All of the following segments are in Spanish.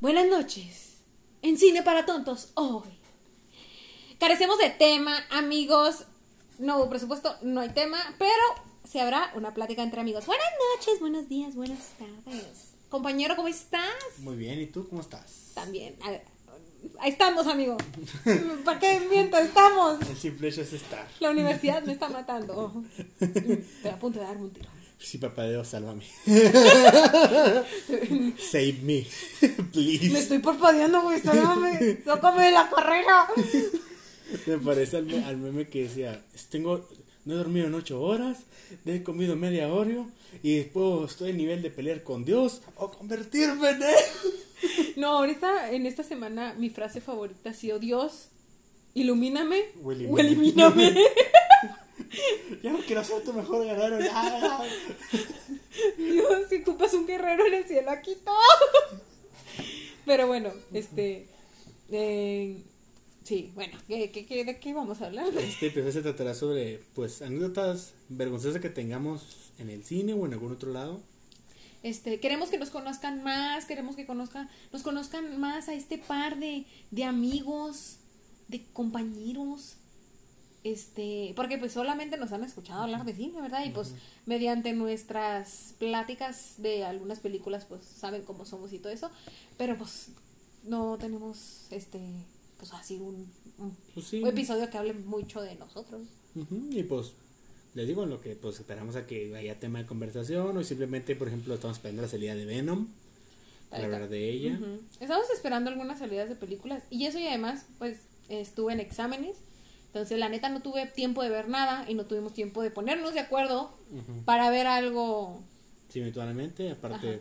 Buenas noches. En Cine para Tontos, hoy. Carecemos de tema, amigos. No hubo presupuesto, no hay tema, pero se habrá una plática entre amigos. Buenas noches, buenos días, buenas tardes. Compañero, ¿cómo estás? Muy bien, ¿y tú cómo estás? También. Ahí estamos, amigo. ¿Para qué miento? Estamos. El simple hecho es estar. La universidad me está matando. Estoy a punto de darme un tiro. Sí, papá Dios, sálvame. Save me, please. Me estoy parpadeando, güey, sálvame. Tócame de la carrera. Me parece al, al, meme que decía, tengo, no he dormido en ocho horas, he comido media Oreo y después estoy a nivel de pelear con Dios o convertirme en él. No, ahorita en esta semana mi frase favorita ha sido Dios, ilumíname o o elimíname. Ya no quiero ser tu mejor guerrero, ya. Dios, si tú pasas un guerrero en el cielo, aquí todo. Pero bueno, este. Eh, sí, bueno, ¿qué, qué, qué, ¿de qué vamos a hablar? Este episodio se tratará sobre, pues, anécdotas vergonzosas que tengamos en el cine o en algún otro lado. Este, queremos que nos conozcan más, queremos que conozcan, nos conozcan más a este par de, de amigos, de compañeros, este, porque pues solamente nos han escuchado hablar de cine, ¿verdad? Y pues mediante nuestras pláticas de algunas películas, pues saben cómo somos y todo eso, pero pues no tenemos, este, pues así un, un, Pues sí. un episodio que hable mucho de nosotros. Y pues, les digo lo que pues esperamos a que haya tema de conversación o simplemente, por ejemplo, estamos esperando la salida de Venom para hablar de ella. Estamos esperando algunas salidas de películas y eso y además pues estuve en exámenes, entonces la neta no tuve tiempo de ver nada y no tuvimos tiempo de ponernos de acuerdo para ver algo. Simultáneamente, aparte, Ajá.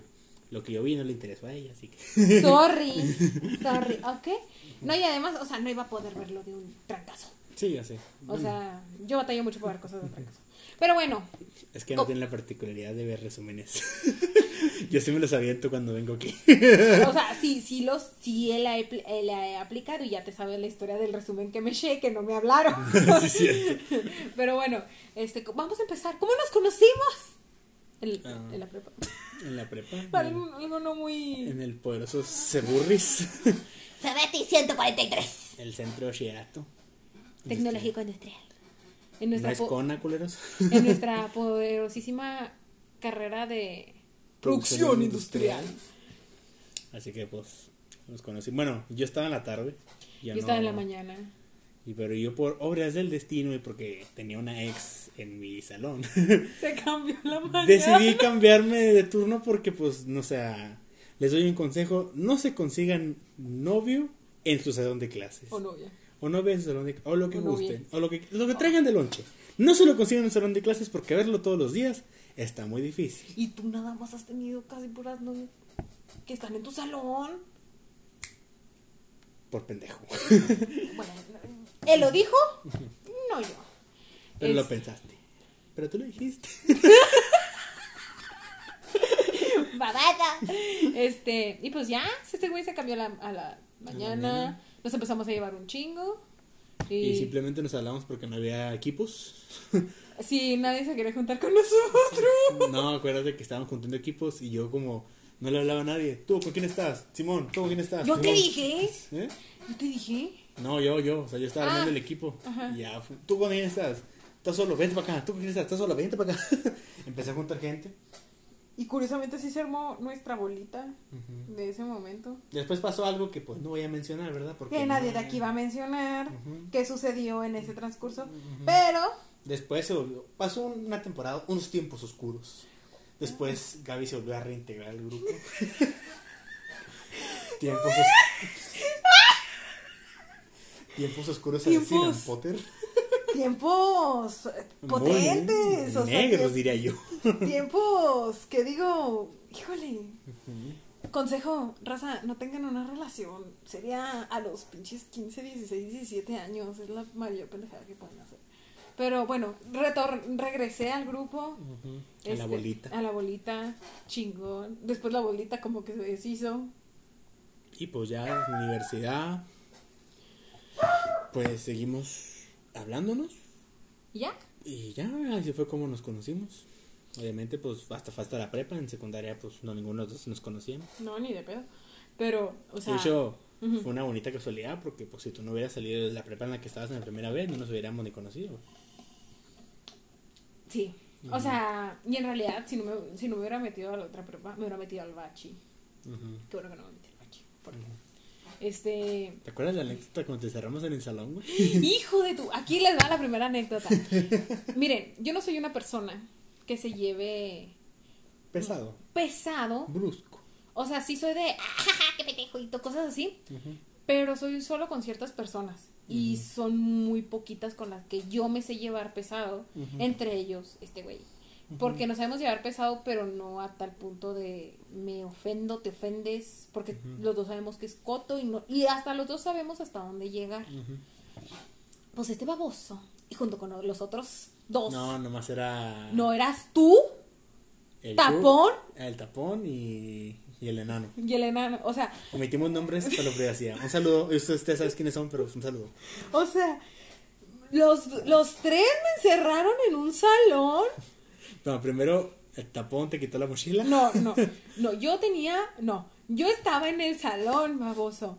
lo que yo vi no le interesó a ella, así que... Sorry, sorry, ¿ok? No, y además, o sea, no iba a poder verlo de un trancazo. Sí, ya sé. O Bueno, sea, yo batallé mucho para ver cosas de trancazo. Pero bueno, es que no tiene la particularidad de ver resúmenes. yo sí me los aviento cuando vengo aquí. o sea, sí, sí los, sí él ha, apl- él ha aplicado y ya te sabes la historia del resumen que me eché, que no me hablaron. sí, es cierto. Pero bueno, este, vamos a empezar. ¿Cómo nos conocimos? En, Ah. en la prepa. En la prepa. Para en, algo, no muy... en el poderoso Ceburris. Cebeti 143. el centro de bachillerato. Tecnológico industrial. En No nuestra, es po- cona, culeros. en nuestra poderosísima carrera de producción industrial. Así que pues nos conocí. Bueno, yo estaba en la tarde. Yo estaba en la mañana. Y pero yo por obras del destino y porque tenía una ex en mi salón, Se cambió la mañana. decidí cambiarme de turno porque pues no sé, les doy un consejo, no se consigan novio en su salón de clases. O novia. O novia en su salón de o lo que O gusten, o lo que lo que traigan de lonche. No se lo consigan en un salón de clases porque verlo todos los días está muy difícil. Y tú nada más has tenido casi puras novias que están en tu salón. Por pendejo. Bueno, ¿él lo dijo? No yo. Pero lo pensaste. Pero tú lo dijiste. babada. Este, y pues ya, este güey se cambió a la, a la mañana. Nos empezamos a llevar un chingo. Y, Y simplemente nos hablamos porque no había equipos. sí, nadie se quería juntar con nosotros. No, acuérdate que estábamos juntando equipos y yo como no le hablaba a nadie. ¿Tú con quién estás? Simón, ¿tú con quién estás? Yo te dije. ¿Eh? Yo te dije. No, yo, yo. O sea, yo estaba Ah. armando el equipo. Ajá. Y ya, ¿tú con quién estás? ¿Estás solo? Vente para acá. ¿Tú con quién estás? ¿Estás solo? Vente para acá. Empecé a juntar gente. Y curiosamente sí se armó nuestra bolita de ese momento. Después pasó algo que pues no voy a mencionar, ¿verdad? Porque Que nadie no- de aquí va a mencionar qué sucedió en ese transcurso. Pero Después se volvió. Pasó una temporada, unos tiempos oscuros. Después Gaby se volvió a reintegrar al grupo. tiempos oscuros. tiempos oscuros Tiempos decían, Potter. Tiempos potentes. Muy o sea, negros, tiemp- diría yo. tiempos que digo, híjole. Consejo, raza, no tengan una relación. Sería a los pinches 15, 16, 17 años. Es la mayor pendejada que pueden hacer. Pero bueno, retor regresé al grupo. A la este, bolita. A la bolita, chingón. Después la bolita como que se deshizo. Y pues ya universidad. Pues seguimos hablándonos. ¿Y ya? Y ya, así fue como nos conocimos. Obviamente, pues hasta hasta la prepa, en secundaria, pues no ninguno de los dos nos conocíamos. No, ni de pedo. Pero, o sea. de hecho, fue una bonita casualidad porque pues si tú no hubieras salido de la prepa en la que estabas en la primera vez, no nos hubiéramos ni conocido. Sí. O sea, y en realidad, si no, me, si no me hubiera metido a la otra prepa, me hubiera metido al bachi. Ujú. Qué bueno que no me metí al bachi. Porque, este. ¿Te acuerdas de la anécdota cuando te cerramos en el salón, güey? Hijo de tu. Aquí les va la primera anécdota. Miren, yo no soy una persona que se lleve Pesado, pesado. brusco. O sea, sí soy de. ¡Ah, qué pendejo! y cosas así. Pero soy solo con ciertas personas. Y son muy poquitas con las que yo me sé llevar pesado. Entre ellos, este güey. Porque nos sabemos llevar pesado, pero no a tal punto de me ofendo, te ofendes. Porque los dos sabemos que es coto y, no, y hasta los dos sabemos hasta dónde llegar. Pues este baboso. Y junto con los otros dos. No, nomás era. ¿No eras tú el tapón? El tapón y, y el enano. y el enano. O sea, Omitimos nombres para la privacidad. Un saludo. Usted, usted sabe quiénes son, pero un saludo. o sea, los, los tres me encerraron en un salón. No, primero el tapón te quitó la mochila. No, no, no, yo tenía, no, yo estaba en el salón, baboso,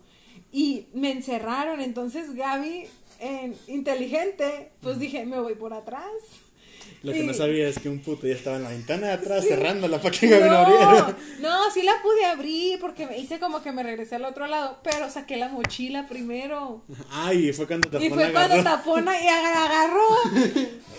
y me encerraron, entonces Gaby, en inteligente, pues dije, me voy por atrás. Lo que no sabía es que un puto ya estaba en la ventana de atrás cerrándola para que no No, abriera. no, sí la pude abrir porque me hice como que me regresé al otro lado, pero saqué la mochila primero. Ay, fue cuando tapón Y fue la cuando agarró. tapona y aga- agarró.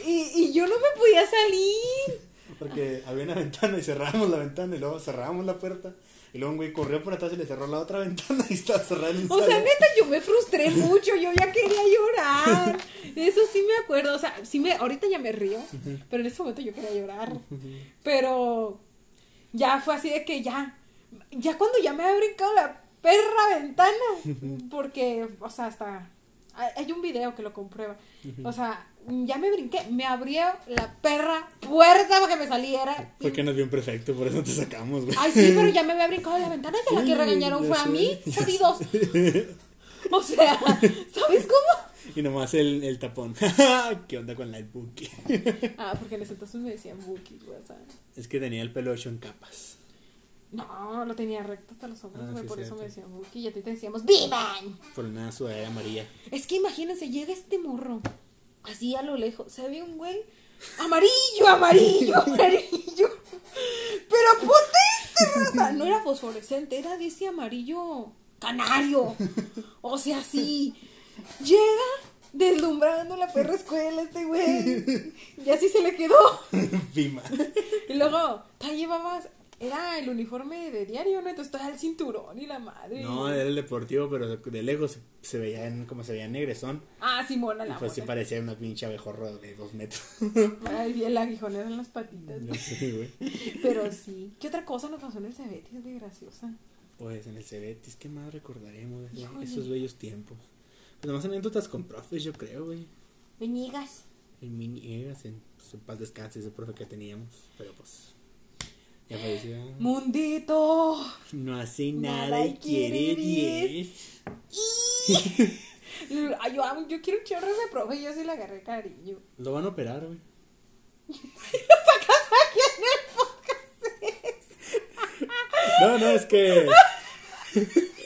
Y, y yo no me podía salir. Porque había una ventana y cerrábamos la ventana y luego cerrábamos la puerta. Y luego un güey corrió por atrás y le cerró la otra ventana y estaba cerrada un O sea, neta, yo me frustré mucho, yo ya quería llorar. Eso sí me acuerdo, o sea, sí me, ahorita ya me río, pero en ese momento yo quería llorar. Pero ya fue así de que ya, ya cuando ya me había brincado la perra ventana, porque, o sea, hasta, hay un video que lo comprueba. O sea, ya me brinqué, me abrió la perra puerta para que me saliera. Fue que nos vio un prefecto, por eso te sacamos, güey. Ay, sí, pero ya me había brincado la ventana y a la que regañaron fue a sé, mí, ya jodidos. O sea, ¿sabes cómo? Y nomás el, el tapón. ¿Qué onda con la Buki? Ah, porque en ese entonces me decían Buki, güey, o sea. Es que tenía el pelo hecho en capas. No, lo tenía recto hasta los hombros, Ah, güey, sí, por eso me decían Buki y a ti te decíamos ¡Vivan! Por una sudadera amarilla. Es que imagínense, llega este morro, así a lo lejos, se ve un güey amarillo, amarillo, amarillo. Pero potente, raza. No era fosforescente, era de ese amarillo canario. O sea, sí. Llega deslumbrando la perra escuela este güey. Y así se le quedó. Pima. Y luego, ta llevabas, era el uniforme de diario, ¿no? Entonces estaba el cinturón y la madre. No, era el deportivo, pero de lejos se, se veía en, como se veía en negresón. Ah, Simona Y la pues sí parecía una pinche abejorro de dos metros. Ay, el aguijonero en las patitas. No sé, güey. Pero sí. ¿Qué otra cosa nos pasó en el Cebetis de graciosa? Pues en el Cebetis, ¿qué más recordaremos de esos bellos tiempos? Pues más anécdotas con profes, yo creo, güey. Veñigas. En miniegas, en, pues, en paz descanse ese profe que teníamos. Pero pues, ya falleció. Mundito. No hace Nada nada y y quiere quiere 10. Ay, yo, yo quiero un chorro de profe y yo sí le agarré cariño. Lo van a operar, güey. Aquí en el podcast. No, no, es que.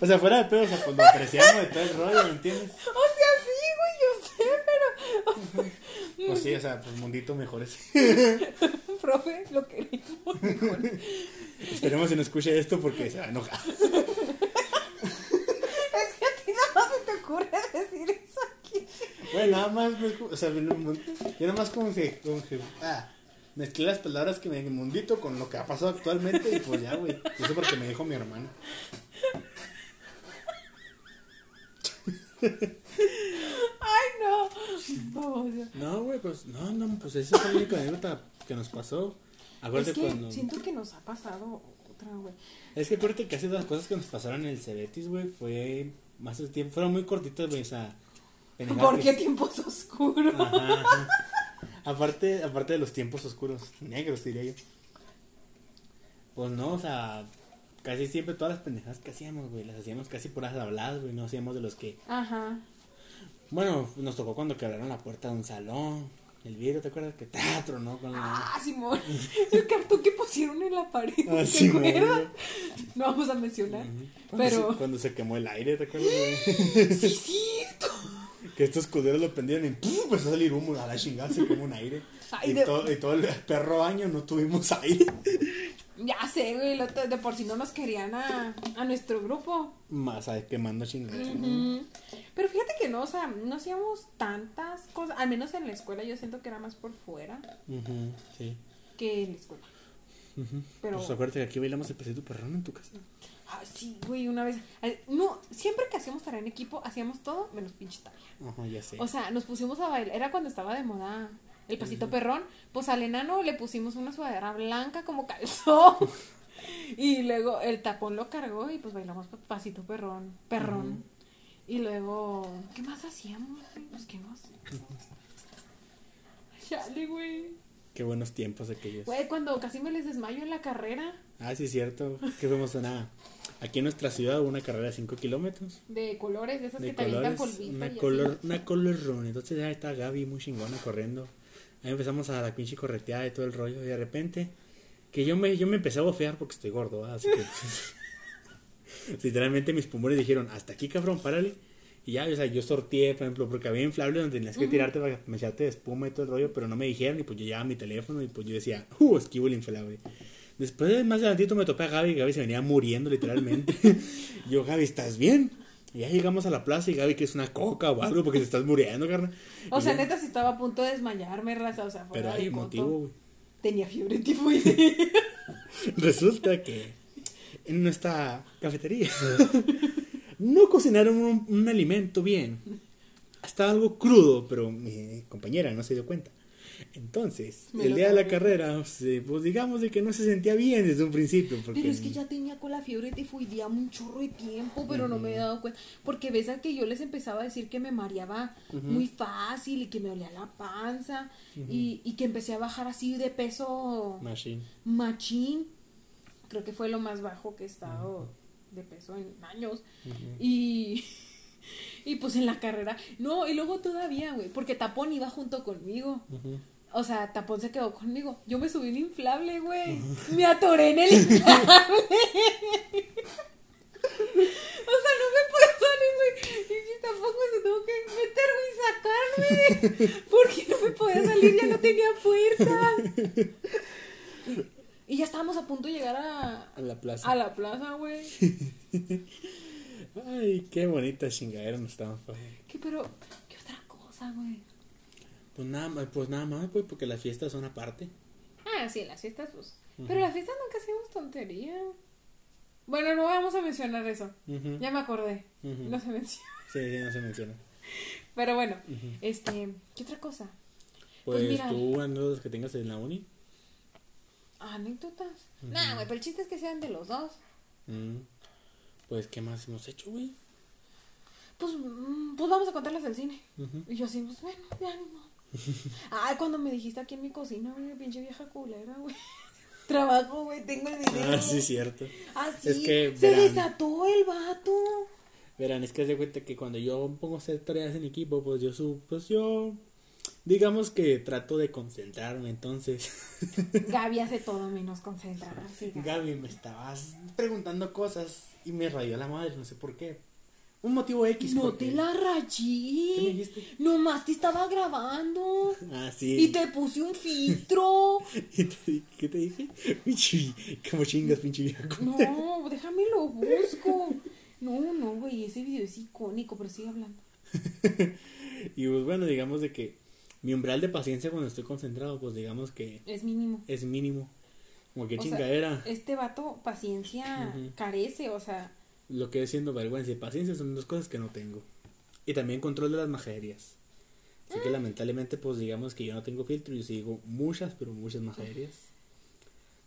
O sea, fuera de pedo, o sea, pues lo apreciamos de todo el rollo, ¿me entiendes? O sea, sí, güey, yo sé, pero. Pues sí, o sea, pues mundito mejores. Profe, lo queremos. Esperemos que no escuche esto porque se va a enojar. Es que a ti nada más se te ocurre decir eso aquí. Bueno, nada más, me- o sea, yo nada más como que, como que, ah, mezclé las palabras que me mundito con lo que ha pasado actualmente y pues ya, güey. Eso porque me dijo mi hermano. Ay, no. No, güey, pues, no, no, pues esa fue la única anécdota que nos pasó. Acuérdate Es que cuando... siento que nos ha pasado otra, güey. Es que acuérdate que casi todas las cosas que nos pasaron en el Cebetis, güey, fue más de tiempo, fueron muy cortitas, güey, o sea... ¿Por qué tiempos oscuros? Ajá, ajá. Aparte, aparte de los tiempos oscuros, negros diría yo. Pues no, o sea, casi siempre todas las pendejadas que hacíamos, güey, las hacíamos casi puras habladas, güey, no hacíamos de los que... Ajá. Bueno, nos tocó cuando quebraron la puerta de un salón, El vidrio, ¿te acuerdas que teatro, no? Con la... Ah, Simón. El cartón que pusieron en la pared. Ah, ¿Te Simón. acuerdas? No vamos a mencionar. Cuando Pero. se, cuando se quemó el aire, ¿te acuerdas? Sí, cierto. que estos culeros lo prendieron y ¡pum! empezó a salir humo a la chingada, se quemó un aire. Ay, y, de- todo, y todo el perro año no tuvimos aire. Ya sé, güey. De por si no nos querían a, a nuestro grupo. Más, ¿sabes? Quemando chingadas. Ujú. Pero fíjate que no, o sea, no hacíamos tantas cosas. Al menos en la escuela yo siento que era más por fuera Ujú, Sí. que en la escuela. Ujú. Pero- Pues acuérdate que aquí bailamos el pesito perrón en tu casa. Ah, sí, güey, una vez. No, siempre que hacíamos tarea en equipo, hacíamos todo menos pinche tarea. Ajá, ya sé. O sea, nos pusimos a bailar. Era cuando estaba de moda el pasito perrón. Pues al enano le pusimos una sudadera blanca como calzón. y luego el tapón lo cargó y pues bailamos pa- pasito perrón. Perrón. Y luego, ¿qué más hacíamos? Pues qué más. Chale, güey. Qué buenos tiempos aquellos. Güey, cuando casi me les desmayo en la carrera Ah, sí, es cierto. Que fuimos a nada. Aquí en nuestra ciudad hubo una carrera de 5 kilómetros. de colores, de esas De que te avientan colores. polvito. Una, color, así. una color Entonces ya está Gaby muy chingona corriendo. Ahí empezamos a la pinche correteada y todo el rollo. Y de repente, que yo me, yo me empecé a bofear porque estoy gordo. Así que. literalmente mis pulmones dijeron: Hasta aquí, cabrón, párale. Y ya, o sea, yo sorteé, por ejemplo, porque había inflables donde tenías que tirarte para me echarte de espuma y todo el rollo, pero no me dijeron. Y pues yo llevaba mi teléfono y pues yo decía: Uh, esquivo el inflable. Después de más adelantito me topé a Gaby y Gaby se venía muriendo literalmente. yo, Gaby, ¿estás bien? Y ya llegamos a la plaza y Gaby que es una coca o algo porque te estás muriendo, carnal. O Y sea, ya- neta, si estaba a punto de desmayarme, raza. O sea, fuera Pero hay un motivo, güey. Tenía fiebre tifoidea. Resulta que en nuestra cafetería no cocinaron un, un alimento bien. Estaba algo crudo, pero mi compañera no se dio cuenta. Entonces, Me el día de la carrera, pues digamos de que no se sentía bien desde un principio. Porque Pero es que ya tenía con la fiebre tifoidea un chorro de tiempo, pero no me he dado cuenta. Porque ves a que yo les empezaba a decir que me mareaba muy fácil y que me dolía la panza y, y que empecé a bajar así de peso Machine. machín. Creo que fue lo más bajo que he estado de peso en años. Y. Y pues en la carrera. No, y luego todavía, güey. Porque Tapón iba junto conmigo. O sea, Tapón se quedó conmigo. Yo me subí en inflable, güey. Me atoré en el inflable. o sea, no me puedo salir, güey. Y tampoco se tuvo que meter, güey, y sacarme. Porque no me podía salir, ya no tenía fuerza. Y, y ya estábamos a punto de llegar a, A la plaza. a la plaza, güey. Ay, qué bonita chingadera nos estaban. ¿Qué, pero, qué otra cosa, güey? Pues nada más, pues nada más, pues porque las fiestas son aparte. Ah, sí, las fiestas, pues. Pero las fiestas nunca hacíamos tontería. Bueno, no vamos a mencionar eso. Ya me acordé. No se menciona. Sí, sí, no se menciona. Pero bueno, este, ¿qué otra cosa? Pues, Pues mira. tú, anécdotas que tengas en la uni. Anécdotas. Nah, güey, pero el chiste es que sean de los dos. Pues, ¿qué más hemos hecho, güey? Pues, mm, pues vamos a contarlas del cine. Y yo así, pues bueno, ni modo. Ay, cuando me dijiste aquí en mi cocina, güey, pinche vieja culera, güey. Trabajo, güey, tengo el video. Ah, sí, cierto. Ah, sí. Es que, se desató el vato. Verán, es que de cuenta que cuando yo pongo a hacer tareas en equipo, pues yo su, pues yo, digamos que trato de concentrarme, entonces. Gaby hace todo menos concentrarse. Gaby. Gaby, me estabas preguntando cosas y me rayó la madre, no sé por qué. Un motivo X. No te la ¿Qué me rayé. Nomás te estaba grabando. Ah, sí. Y te puse un filtro. ¿Y te- ¿Qué te dije? Pinche, como chingas, pinche viejo. No, déjame lo busco. No, no, güey, ese video es icónico, pero sigue hablando. Y pues bueno, digamos de que mi umbral de paciencia cuando estoy concentrado, pues digamos que Es mínimo. es mínimo. Como que O sea, chingadera. este vato paciencia carece, o sea, Lo que es siendo vergüenza y paciencia son dos cosas que no tengo. Y también control de las majerías. Así Ah. que lamentablemente, pues digamos que yo no tengo filtro, yo sigo muchas, pero muchas majerías.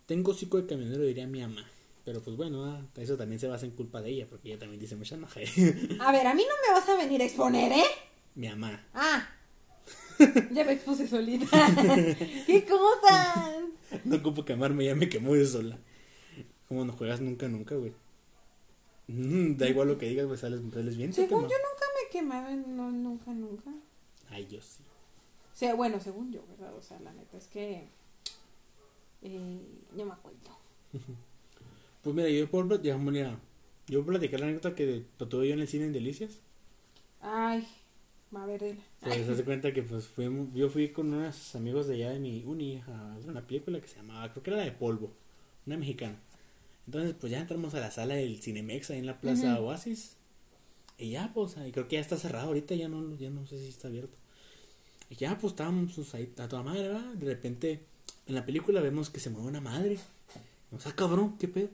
Tengo hocico de camionero, diría mi mamá. Pero pues bueno, ah, eso también se basa en culpa de ella, porque ella también dice muchas majerías. a ver, a mí no me vas a venir a exponer, ¿eh? mi mamá. Ah. ya me expuse solita. ¿Qué cosas? No ocupo quemarme, ya me quemó de sola. Como no juegas nunca, nunca, güey. Mm, da igual lo que digas, pues sales, sales bien. ¿te Según yo nunca me quemaba, no, nunca, nunca. Ay, yo sí. sea, bueno, según yo, ¿verdad? O sea, la neta es que. Eh, no me acuerdo. Pues mira, yo puedo platicar, mira, yo puedo platicar la anécdota que tuve yo en el cine en Delicias. Ay, va a ver él. Pues se hace cuenta que pues fuimos, yo fui con unos amigos de allá de mi uni a una película que se llamaba, creo que era la de Polvo, una mexicana. Entonces pues ya entramos a la sala del Cinemex ahí en la Plaza. Oasis. Y ya pues, ahí creo que ya está cerrado ahorita, ya no, ya no sé si está abierto. Y ya pues estábamos pues, ahí a toda madre, ¿verdad? De repente en la película vemos que se mueve una madre. O sea, cabrón, ¿qué pedo?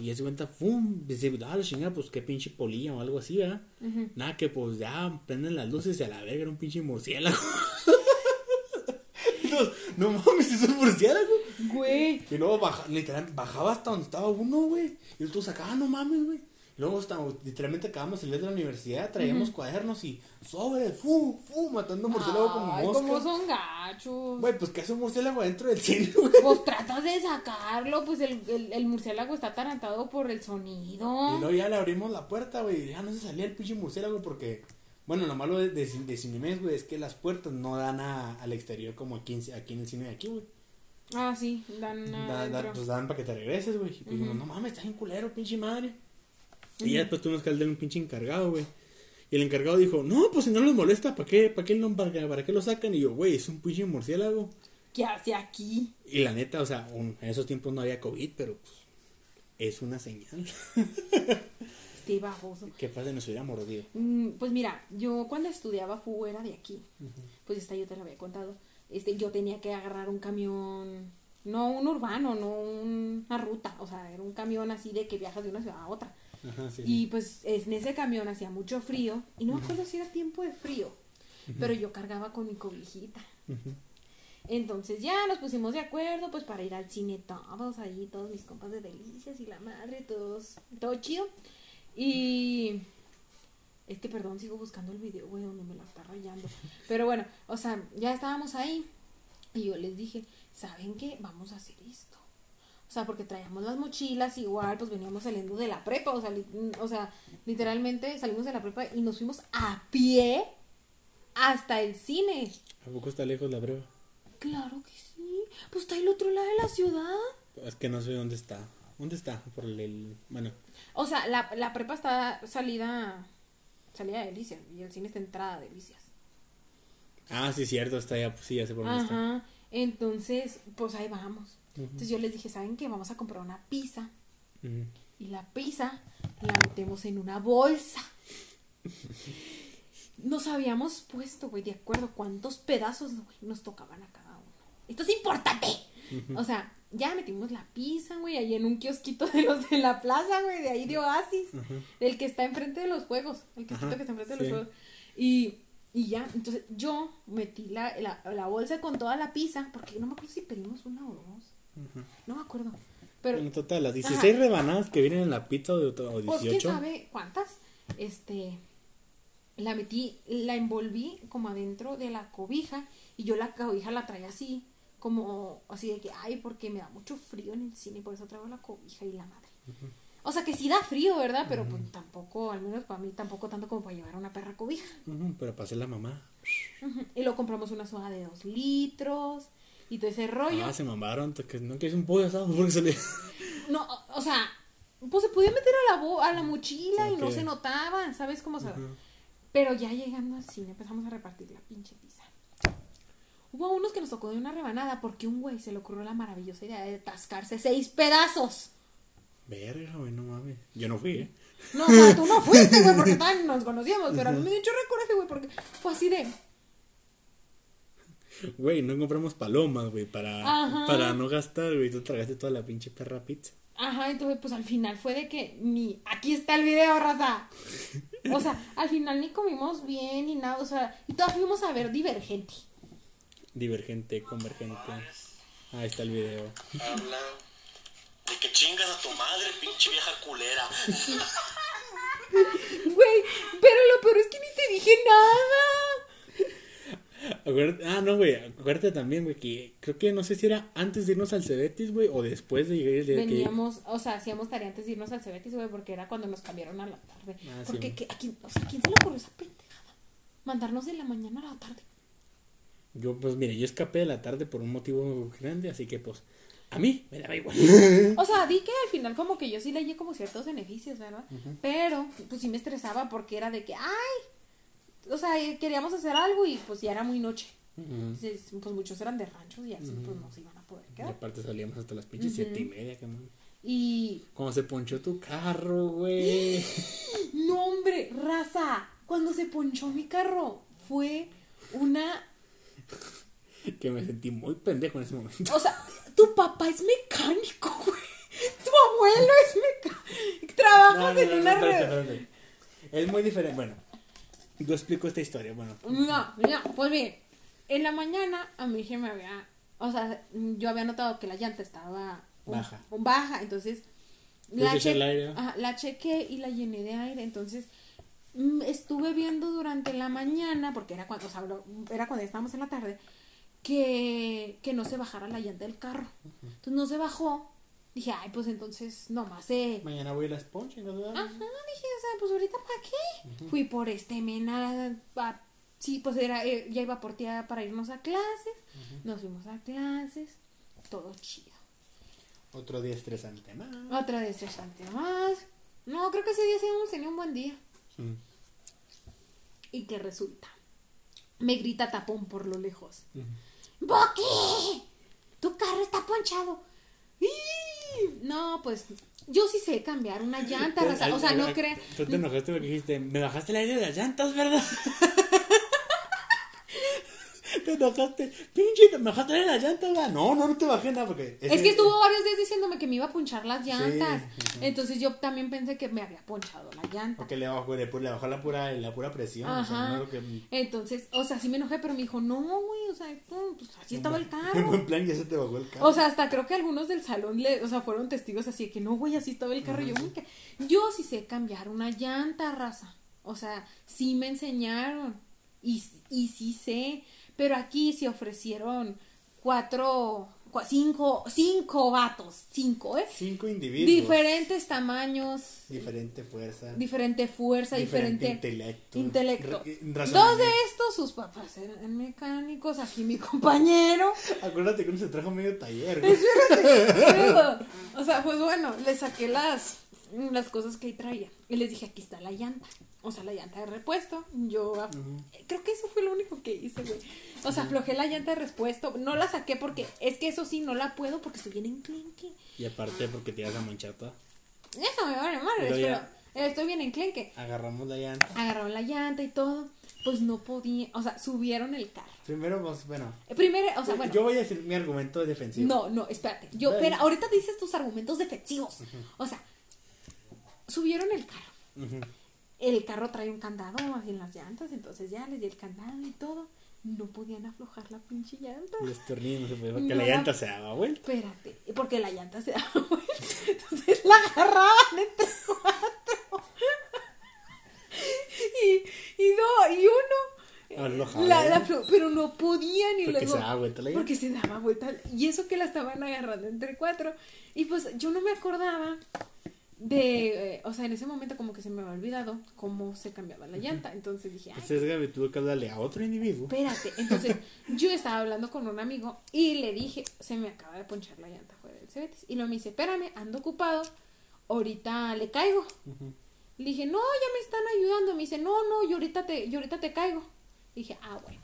Y ya se cuenta, ¡pum! Dice, ah, la chingada, pues qué pinche polilla o algo así, ¿verdad? Nada, que pues ya prenden las luces y a la verga era un pinche murciélago. Entonces, no mames, es un murciélago. Güey. Y luego baja, literal, bajaba hasta donde estaba uno, güey. Y nosotros acá, no mames, güey. Y luego hasta, literalmente acabamos de salir de la universidad, traíamos cuadernos y sobre, fu, fu, matando murciélago como Ay, mosca. cómo son gachos. Güey, pues que hace un murciélago dentro del cine, güey. Pues tratas de sacarlo, pues el, el, el murciélago está atarantado por el Y sonido. luego ya le abrimos la puerta, güey, y ya no se salía el pinche murciélago porque, bueno, lo malo de, de, de Cinemex, güey, es que las puertas no dan a- al exterior como aquí, en- aquí en el cine de aquí, güey. Ah, sí, dan Da- da- pues dan para que te regreses, güey. Y pues dijimos, no mames, estás en culero, pinche madre. Y ya después tuvimos que darle un pinche encargado, güey. Y el encargado dijo, no, pues si no les molesta, ¿para qué, para qué, no, para, qué- para qué lo sacan? Y yo, güey, es un pinche murciélago. ¿Qué hace aquí? Y la neta, o sea, un- en esos tiempos no había COVID, pero pues es una señal. Este baboso. que pasa nos hubiera mordido. Mm, Pues mira, yo cuando estudiaba fuera de aquí, pues esta yo te la había contado, este, yo tenía que agarrar un camión, no un urbano, no una ruta, o sea, era un camión así de que viajas de una ciudad a otra. Ajá, sí. Y pues en ese camión hacía mucho frío, y no me acuerdo si era tiempo de frío, pero yo cargaba con mi cobijita. Entonces ya nos pusimos de acuerdo, pues para ir al cine todos ahí, todos mis compas de delicias y la madre, todos, todo chido. Y este, perdón, sigo buscando el video, güey, donde me la está rayando. Pero bueno, o sea, ya estábamos ahí y yo les dije, ¿saben qué? Vamos a hacer esto. O sea, porque traíamos las mochilas, igual, pues veníamos saliendo de la prepa, o sea, li- o sea, literalmente salimos de la prepa y nos fuimos a pie hasta el cine. ¿A poco está lejos la prueba? Claro que sí. Pues está al otro lado de la ciudad. Es que no sé dónde está. ¿Dónde está? Por el, el- bueno, O sea, la, la prepa está salida salida de Delicias y el cine está entrada de Delicias. ah, sí, cierto, está ya, pues sí, ya sé por dónde está. Ajá. Entonces, pues ahí vamos. Entonces yo les dije, ¿saben qué? Vamos a comprar una pizza. Y la pizza la metemos en una bolsa. Nos habíamos puesto, güey, de acuerdo cuántos pedazos güey, nos tocaban a cada uno. Esto es importante. O sea, ya metimos la pizza, güey, ahí en un kiosquito de los de la plaza, güey, de ahí de Oasis. El que está enfrente de los juegos. El kiosquito que está enfrente de sí. los juegos. Y, y ya, entonces yo metí la, la, la bolsa con toda la pizza, porque no me acuerdo si pedimos una o dos. No me acuerdo. Pero, En total, las 16 Ajá. rebanadas que vienen en la pizza o, de- o pues quién 18. sabe cuántas. Este, la metí, la envolví como adentro de la cobija y yo la cobija la traía así, como así de que, ay, porque me da mucho frío en el cine, por eso traigo la cobija y la madre. O sea que sí da frío, ¿verdad? Pero pues tampoco, al menos para mí, tampoco tanto como para llevar una perra cobija. Pero para hacer la mamá. Y luego compramos una soda de dos litros y todo ese rollo. Ah, se mamaron. Que no que es un pollo asado porque se le. No, o- sea, pues se podía meter a la, bo- a la mochila y no se notaba, ¿sabes cómo se Pero ya llegando al cine empezamos a repartir la pinche pizza. Hubo unos que nos tocó de una rebanada porque un güey se le ocurrió la maravillosa idea de tascarse seis pedazos. Verga, güey, no mames. Yo no fui, ¿eh? No, o sea, tú no fuiste, güey, porque todavía no nos conocíamos, pero a mí me dio de coraje, güey, porque fue así de... Güey, no compramos palomas, güey, para, Ajá. para no gastar, güey. Tú tragaste toda la pinche perra pizza. Ajá, entonces pues al final fue de que ni aquí está el video, raza. O sea, al final ni comimos bien ni nada, o sea, y todos fuimos a ver Divergente. Divergente, convergente. Ahí está el video. Habla de que chingas a tu madre, pinche vieja culera. Güey, pero lo peor es que ni te dije nada. Acuérdate- ah, no, güey. Acuérdate también, güey, que creo que no sé si era antes de irnos al Cebetis, güey, o después de llegar el día que. Veníamos, o sea, hacíamos tarea antes de irnos al Cebetis, güey, porque era cuando nos cambiaron a la tarde. Ah, porque. ¿qué- a quién, o sea, ¿quién se le ocurrió esa pendejada? Mandarnos de la mañana a la tarde. Yo, pues, mire, yo escapé de la tarde por un motivo grande, así que, pues, a mí me daba igual. O sea, di que al final como que yo sí leí como ciertos beneficios, ¿verdad? Pero, pues sí me estresaba porque era de que, ay, o sea, queríamos hacer algo y pues ya era muy noche. Entonces, pues muchos eran de ranchos y así pues no se iban a poder Y quedar. aparte salíamos hasta las pinches siete y media, que man. Y, Cuando se ponchó tu carro, güey. no hombre, raza, cuando se ponchó mi carro fue una que me sentí muy pendejo en ese momento. O sea, tu papá es mecánico, güey. Tu abuelo es mecánico. Trabajas en una espérate, red. espérate. Es muy diferente. Bueno, yo explico esta historia. Bueno, No, no, pues bien. En la mañana a mí se me había. O sea, yo había notado que la llanta estaba. Baja. un- baja, entonces. Le echaste che- el aire. ajá, la chequé y la llené de aire. Entonces. mm, Estuve viendo durante la mañana, porque era cuando, o sea, era cuando estábamos en la tarde, que, que no se bajara la llanta del carro. Entonces no se bajó. Dije, ay, pues entonces nomás se, mañana voy a las ponches, ¿verdad? Ajá, dije, o sea, pues ahorita para qué. Fui por este mena, pa- sí, pues era, eh, ya iba por tía para irnos a clases. Nos fuimos a clases, todo chido. Otro día estresante más. Otra vez estresante más. No, creo que ese día sí hemos tenido un buen día. Mm. ¿Y qué resulta? Me grita tapón por lo lejos. Ujú. ¡Boqui! Tu carro está ponchado. ¡Ih! No, pues yo sí sé cambiar una llanta, raza. O sea, no crean. Tú te enojaste porque dijiste, me bajaste el aire de las llantas, ¿verdad? te enojaste, pinche, me bajaste las llantas, ¿verdad? No, no, no te bajé nada porque... Es que estuvo varios días diciéndome que me iba a punchar las llantas. Entonces yo también pensé que me había ponchado la llanta. Porque le bajó, le, le bajó la pura, la pura presión. O sea, Ajá. no lo que... Entonces, o sea, sí me enojé, pero me dijo, no, güey, o sea, esto, pues así estaba el En carro. buen plan ya se te bajó el carro. O sea, hasta creo que algunos del salón, le, o sea, fueron testigos así de que no, güey, así estaba el carro. Y yo, "Uy, que-". yo sí sé cambiar una llanta, raza. O sea, sí me enseñaron. Y, y sí sé. Pero aquí se ofrecieron cuatro, cua- cinco, cinco vatos. Cinco, ¿eh? Cinco individuos. Diferentes tamaños, Diferente fuerza. diferente fuerza, diferente, intelecto. intelecto. Re- Dos de estos, sus papás eran mecánicos. Aquí mi compañero. Acuérdate que uno se trajo medio taller. o sea, pues bueno, le saqué las, las cosas que ahí traía. Y les dije, aquí está la llanta. O sea, la llanta de repuesto. Yo creo que eso fue lo único que hice, güey. O sea, aflojé la llanta de repuesto. No la saqué porque es que eso sí no la puedo porque estoy bien enclenque. Y aparte porque te ibas a manchar toda. Eso me vale madre, Pero pero ya- estoy bien enclenque. Agarramos la llanta. Agarraron la llanta y todo. Pues no podía, o sea, subieron el carro. Primero, pues, bueno. Eh, Primero, o sea, bueno. Yo voy a decir mi argumento defensivo. No, no, espérate. Yo, espera, ahorita dices tus argumentos defensivos. O sea, subieron el carro. Ujú. El carro trae un candado en las llantas, entonces ya les di el candado y todo. No podían aflojar la pinche llanta. Los tornillos porque No. la llanta se daba vuelta. Espérate, porque la llanta se daba vuelta. Entonces la agarraban entre cuatro. Y, y no, y uno. La- la ¿eh? pero no podían y Porque luego. se daba vuelta la. Porque se daba vuelta. Y eso que la estaban agarrando entre cuatro. Y pues yo no me acordaba de. eh, o sea, en ese momento como que se me había olvidado cómo se cambiaba la llanta. Entonces dije, ay, Entonces Gaby tuvo que hablarle a otro individuo. espérate. Entonces yo estaba hablando con un amigo y le dije, se me acaba de ponchar la llanta fuera del Cebetis. Y luego me dice, espérame, ando ocupado. Ahorita le caigo. Le dije, no, ya me están ayudando. Me dice, no, no, yo ahorita te, yo ahorita te caigo. dije, ah, bueno.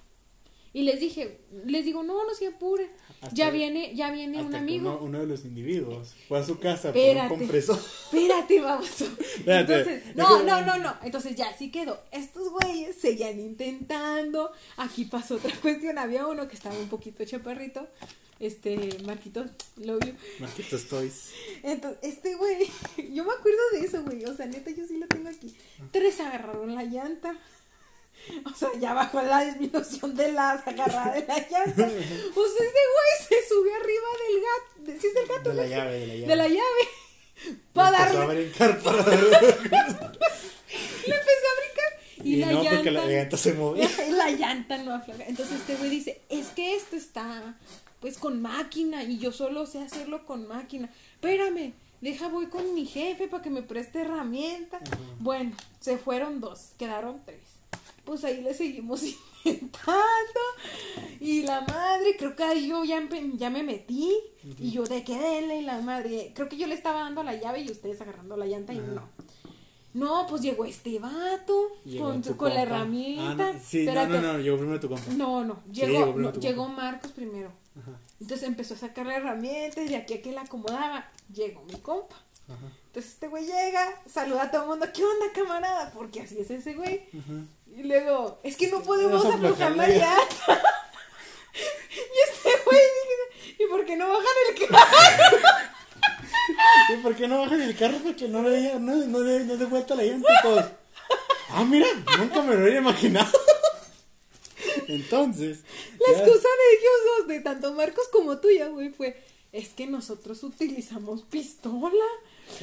Y les dije, les digo, no, no se. Hasta- Ya viene, ya viene un Hasta amigo. Uno, uno de los individuos fue a su casa por un Espérate. compresor. Espérate, vamos. Espérate. Entonces, no, no, no, no. Entonces ya sí quedó. Estos güeyes seguían intentando. Aquí pasó otra cuestión. Había uno que estaba un poquito chaparrito. Este, Marquitos, lo vio. Marquitos Toys. Entonces, este güey, yo me acuerdo de eso, güey. O sea, neta, yo sí lo tengo aquí. Tres agarraron la llanta. O sea, ya bajó la disminución de las agarradas de la llanta. O sea, ese güey se subió arriba del gato. ¿Sí es del gato? De la llave, de la llave. De la llave. Para empezó a darle. brincar para... Le empecé a brincar. Y, Y, la no, llanta. porque la llanta se movía. la llanta no afloja. Entonces este güey dice, es que esto está pues con máquina y yo solo sé hacerlo con máquina. Espérame, deja voy con mi jefe para que me preste herramienta. Bueno, se fueron dos, quedaron tres. Pues ahí le seguimos intentando. Y la madre, creo que ahí yo ya, ya me metí. Y yo de que dele, y la madre, creo que yo le estaba dando la llave y ustedes agarrando la llanta y no. No, pues llegó este vato Llegó con, con la herramienta. Ah, no, sí, no, no, no, llegó primero tu compa. No, no, Sí, llegó, llegó no, llegó. Marcos primero. Ajá, Entonces empezó a sacar la herramienta y de aquí a que la acomodaba, llegó mi compa. ajá, Entonces este güey llega, saluda a todo el mundo, ¿qué onda camarada? Porque así es ese güey. ajá. Y luego, es que no podemos a aflojar la llanta. y este güey dice, ¿y por qué no bajan el carro? ¿Y por qué no bajan el carro? Porque no le no, no de, no de vuelta la llanta y todos. Ah, mira, nunca me lo hubiera imaginado. Entonces. La ya- excusa de ellos dos, de tanto Marcos como tuya, güey, fue, es que nosotros utilizamos pistola.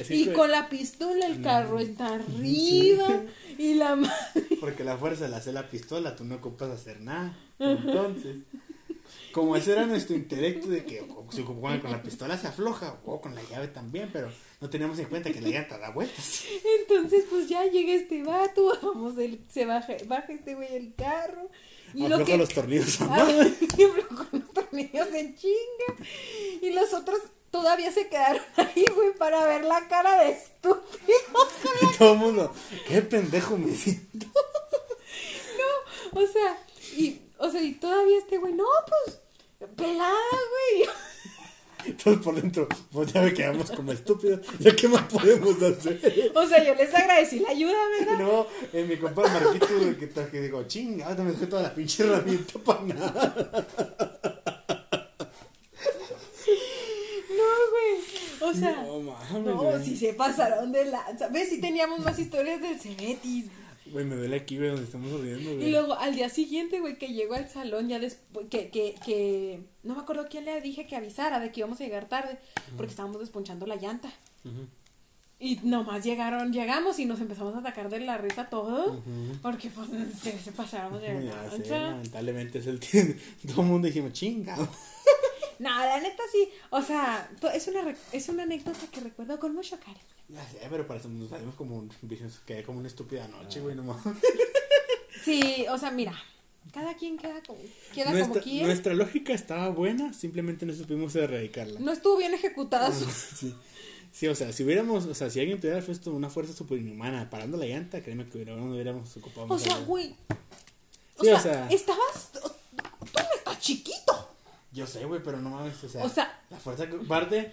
Y con la pistola el carro está arriba. Y la madre. Porque la fuerza la hace la pistola, tú no ocupas hacer nada. Entonces, como ese era nuestro intelecto de que si con la pistola se afloja, o con la llave también, pero no teníamos en cuenta que la llanta da vueltas. Entonces, pues ya llega este vato, vamos, el, se baja, baja este güey el carro. Y lo Afloja que. los tornillos. Ah, afloja los tornillos en chinga. Y los otros todavía se quedaron ahí, güey, para ver la cara de estúpidos. Y todo el mundo, qué pendejo me siento. O sea, y, o sea, y todavía este güey, no, pues, pelada, güey. Entonces por dentro, pues ya me quedamos como estúpidos. ¿Ya qué más podemos hacer? O sea, yo les agradecí la ayuda, ¿verdad? luego, en mi compa el Marquito, que, que digo, chinga, ahora me dejé toda la pinche herramienta para nada. No, güey. O sea, No mames, no, si se pasaron de lanza. ¿Ves? Si teníamos más historias del Cebetis. Güey, me duele aquí, güey, donde estamos riendo, güey. Y luego al día siguiente, güey, que llegó al salón, ya después, que, que, que, no me acuerdo quién le dije que avisara de que íbamos a llegar tarde, porque estábamos desponchando la llanta. Ujú. Y nomás llegaron, llegamos y nos empezamos a atacar de la risa todo, porque pues se, se pasaron de Ya sé, lamentablemente es el tiempo. Todo el mundo dijimos, chinga. No, la neta sí, o sea, es una, es una anécdota que recuerdo con mucho cariño. Ya sé, pero para eso nos salimos como un, quedé como una estúpida noche, güey, nomás. Sí, o sea, mira, cada quien queda como, queda como Nuestra, quiere. nuestra lógica estaba buena, simplemente no supimos erradicarla. No estuvo bien ejecutada su... Sí. Sí, o sea, si hubiéramos, o sea, si alguien tuviera puesto una fuerza superinhumana parando la llanta, créeme que hubiera- no hubiéramos ocupado O sea, güey. O, Sí, sea, o sea- estabas. Tú no estás chiquito. Yo sé, güey, pero no mames, o sea, O sea- la fuerza que parte,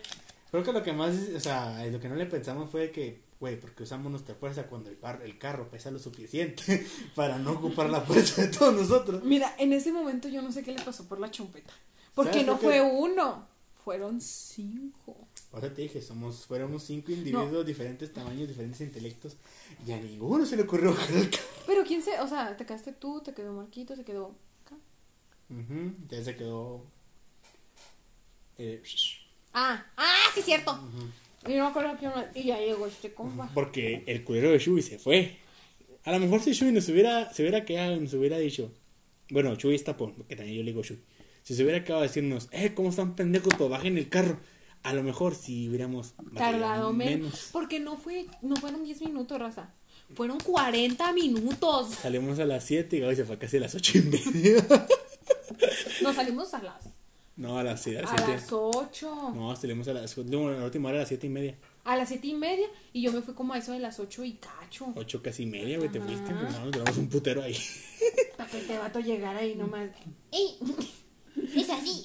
creo que lo que más, o sea, lo que no le pensamos fue que, güey, porque usamos nuestra fuerza cuando el, par- el carro pesa lo suficiente para no ocupar la fuerza de todos nosotros. Mira, en ese momento yo no sé qué le pasó por la chompeta. Porque ¿Sabes no fue uno, fueron cinco. O sea, te dije, somos, fuéramos cinco individuos, diferentes tamaños, diferentes intelectos, y a ninguno se le ocurrió. Pero quién se. O sea, te quedaste tú, te quedó Marquito, se quedó. acá. Ujú, Ya se quedó. eh, Ah, ah, sí, cierto. Y no me acuerdo quién más. Y ya llegó este compa. porque el culero de Shui se fue. A lo mejor si Shui nos hubiera, se hubiera quedado nos hubiera dicho. Bueno, Shui está por, porque también yo le digo Shui. Si se hubiera quedado a decirnos, eh, ¿cómo están pendejos? Pues bajen el carro. A lo mejor si hubiéramos Tardado menos. Porque no fue. No fueron 10 minutos, raza. Fueron 40 minutos. Salimos a las 7 y hoy se fue casi a las 8 y media. Nos salimos a las. no, a las 7. A las 8. No, salimos a las. No, la última hora a las 7 y media. A las 7 y media. Y yo me fui como a eso de las 8 y cacho. 8 casi y media, güey, te fuiste. No, nos duramos un putero ahí. Para que este vato llegara ahí nomás. ¡Ey! Es así.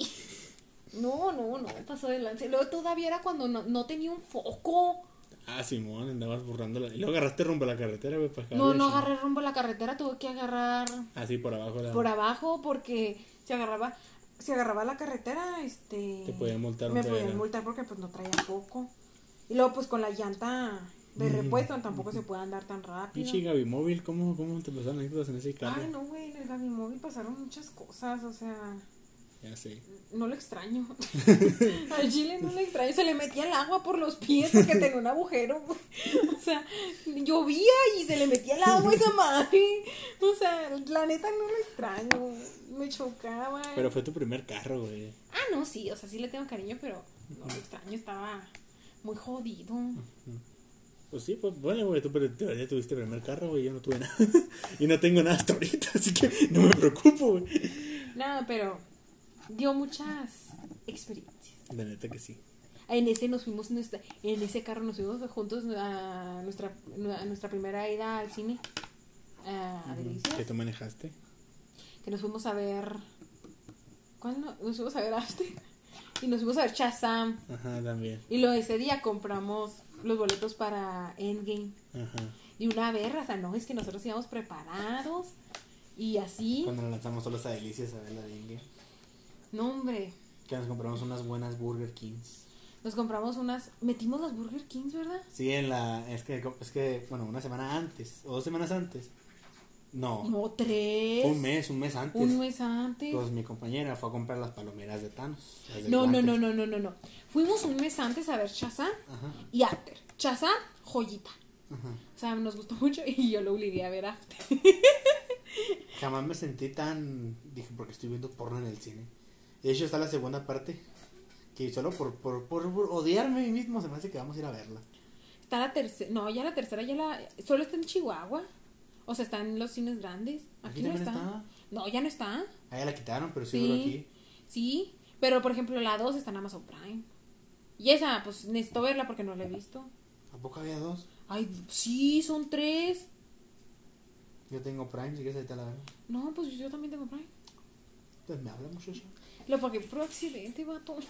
No, no, no, pasó de lance. Luego todavía era cuando no, no tenía un foco. Ah, Simón, andabas borrando la. Y luego agarraste rumbo a la carretera, güey, para No, no agarré rumbo a la carretera, tuve que agarrar Así por abajo. La... por abajo porque se agarraba, se agarraba la carretera, este. Te podían multar un Me podían multar porque pues no traía foco. Y luego pues con la llanta de repuesto tampoco se puede andar tan rápido. Pinche Gaby Móvil, ¿cómo, ¿cómo te pasaron anécdotas en ese carro? Ay, no, güey, en el Gaby Móvil pasaron muchas cosas, o sea, Ya sé. no lo extraño. Al chile no lo extraño, se le metía el agua por los pies porque tenía un agujero. O sea, llovía y se le metía el agua a esa madre. O sea, la neta no lo extraño. Me chocaba. Pero fue tu primer carro, güey. Ah, no, sí, o sea, sí le tengo cariño, pero no lo extraño, estaba muy jodido. Pues sí, pues bueno, güey, tú pero tú ya tuviste el primer carro, güey, yo no tuve nada. y no tengo nada hasta ahorita, así que no me preocupo, güey. No, pero dio muchas experiencias. La neta que sí. En ese nos fuimos, nuestra, en ese carro nos fuimos juntos a nuestra, a nuestra primera ida al cine. A Delicias. ¿Qué tú manejaste? Que nos fuimos a ver. ¿Cuál no? Nos fuimos a ver After. Y nos fuimos a ver Shazam. Ajá, también. Y lo ese día compramos los boletos para Endgame. Ajá. Y una vez, o sea, no, es que nosotros íbamos preparados. Y así. Cuando nos lanzamos solos a Delicias a ver la dengue. No, hombre. Que nos compramos unas buenas Burger Kings. Nos compramos unas. Metimos los Burger Kings, ¿verdad? Sí, en la. Es que, es que, bueno, una semana antes. O dos semanas antes. No. No, tres. Un mes, un mes antes. Un mes antes. Pues mi compañera fue a comprar las palomeras de Thanos. las No, no, no, no, no, no, no. Fuimos un mes antes a ver Ajá, y After. Shazam, joyita. ajá. O sea, nos gustó mucho y yo lo obligué a ver After. Jamás me sentí tan. Dije, porque estoy viendo porno en el cine. De hecho, está la segunda parte. Que solo por, por, por, por odiarme a mí mismo se me hace que vamos a ir a verla. Está la tercera. No, ya la tercera ya la. Solo está en Chihuahua. O sea, está en los cines grandes. Aquí, Aquí no está. está. No, ya no está. Ah, ya la quitaron, pero sí, Sí. aquí. Sí. Pero por ejemplo, la 2 está en Amazon Prime. Y esa, pues necesito verla porque no la he visto. ¿A poco había dos? Ay, sí, son tres. Yo tengo Prime, si quieres ahorita la veo. No, pues yo también tengo Prime. Pues me habla muchacho. Lo pagué por accidente, vato.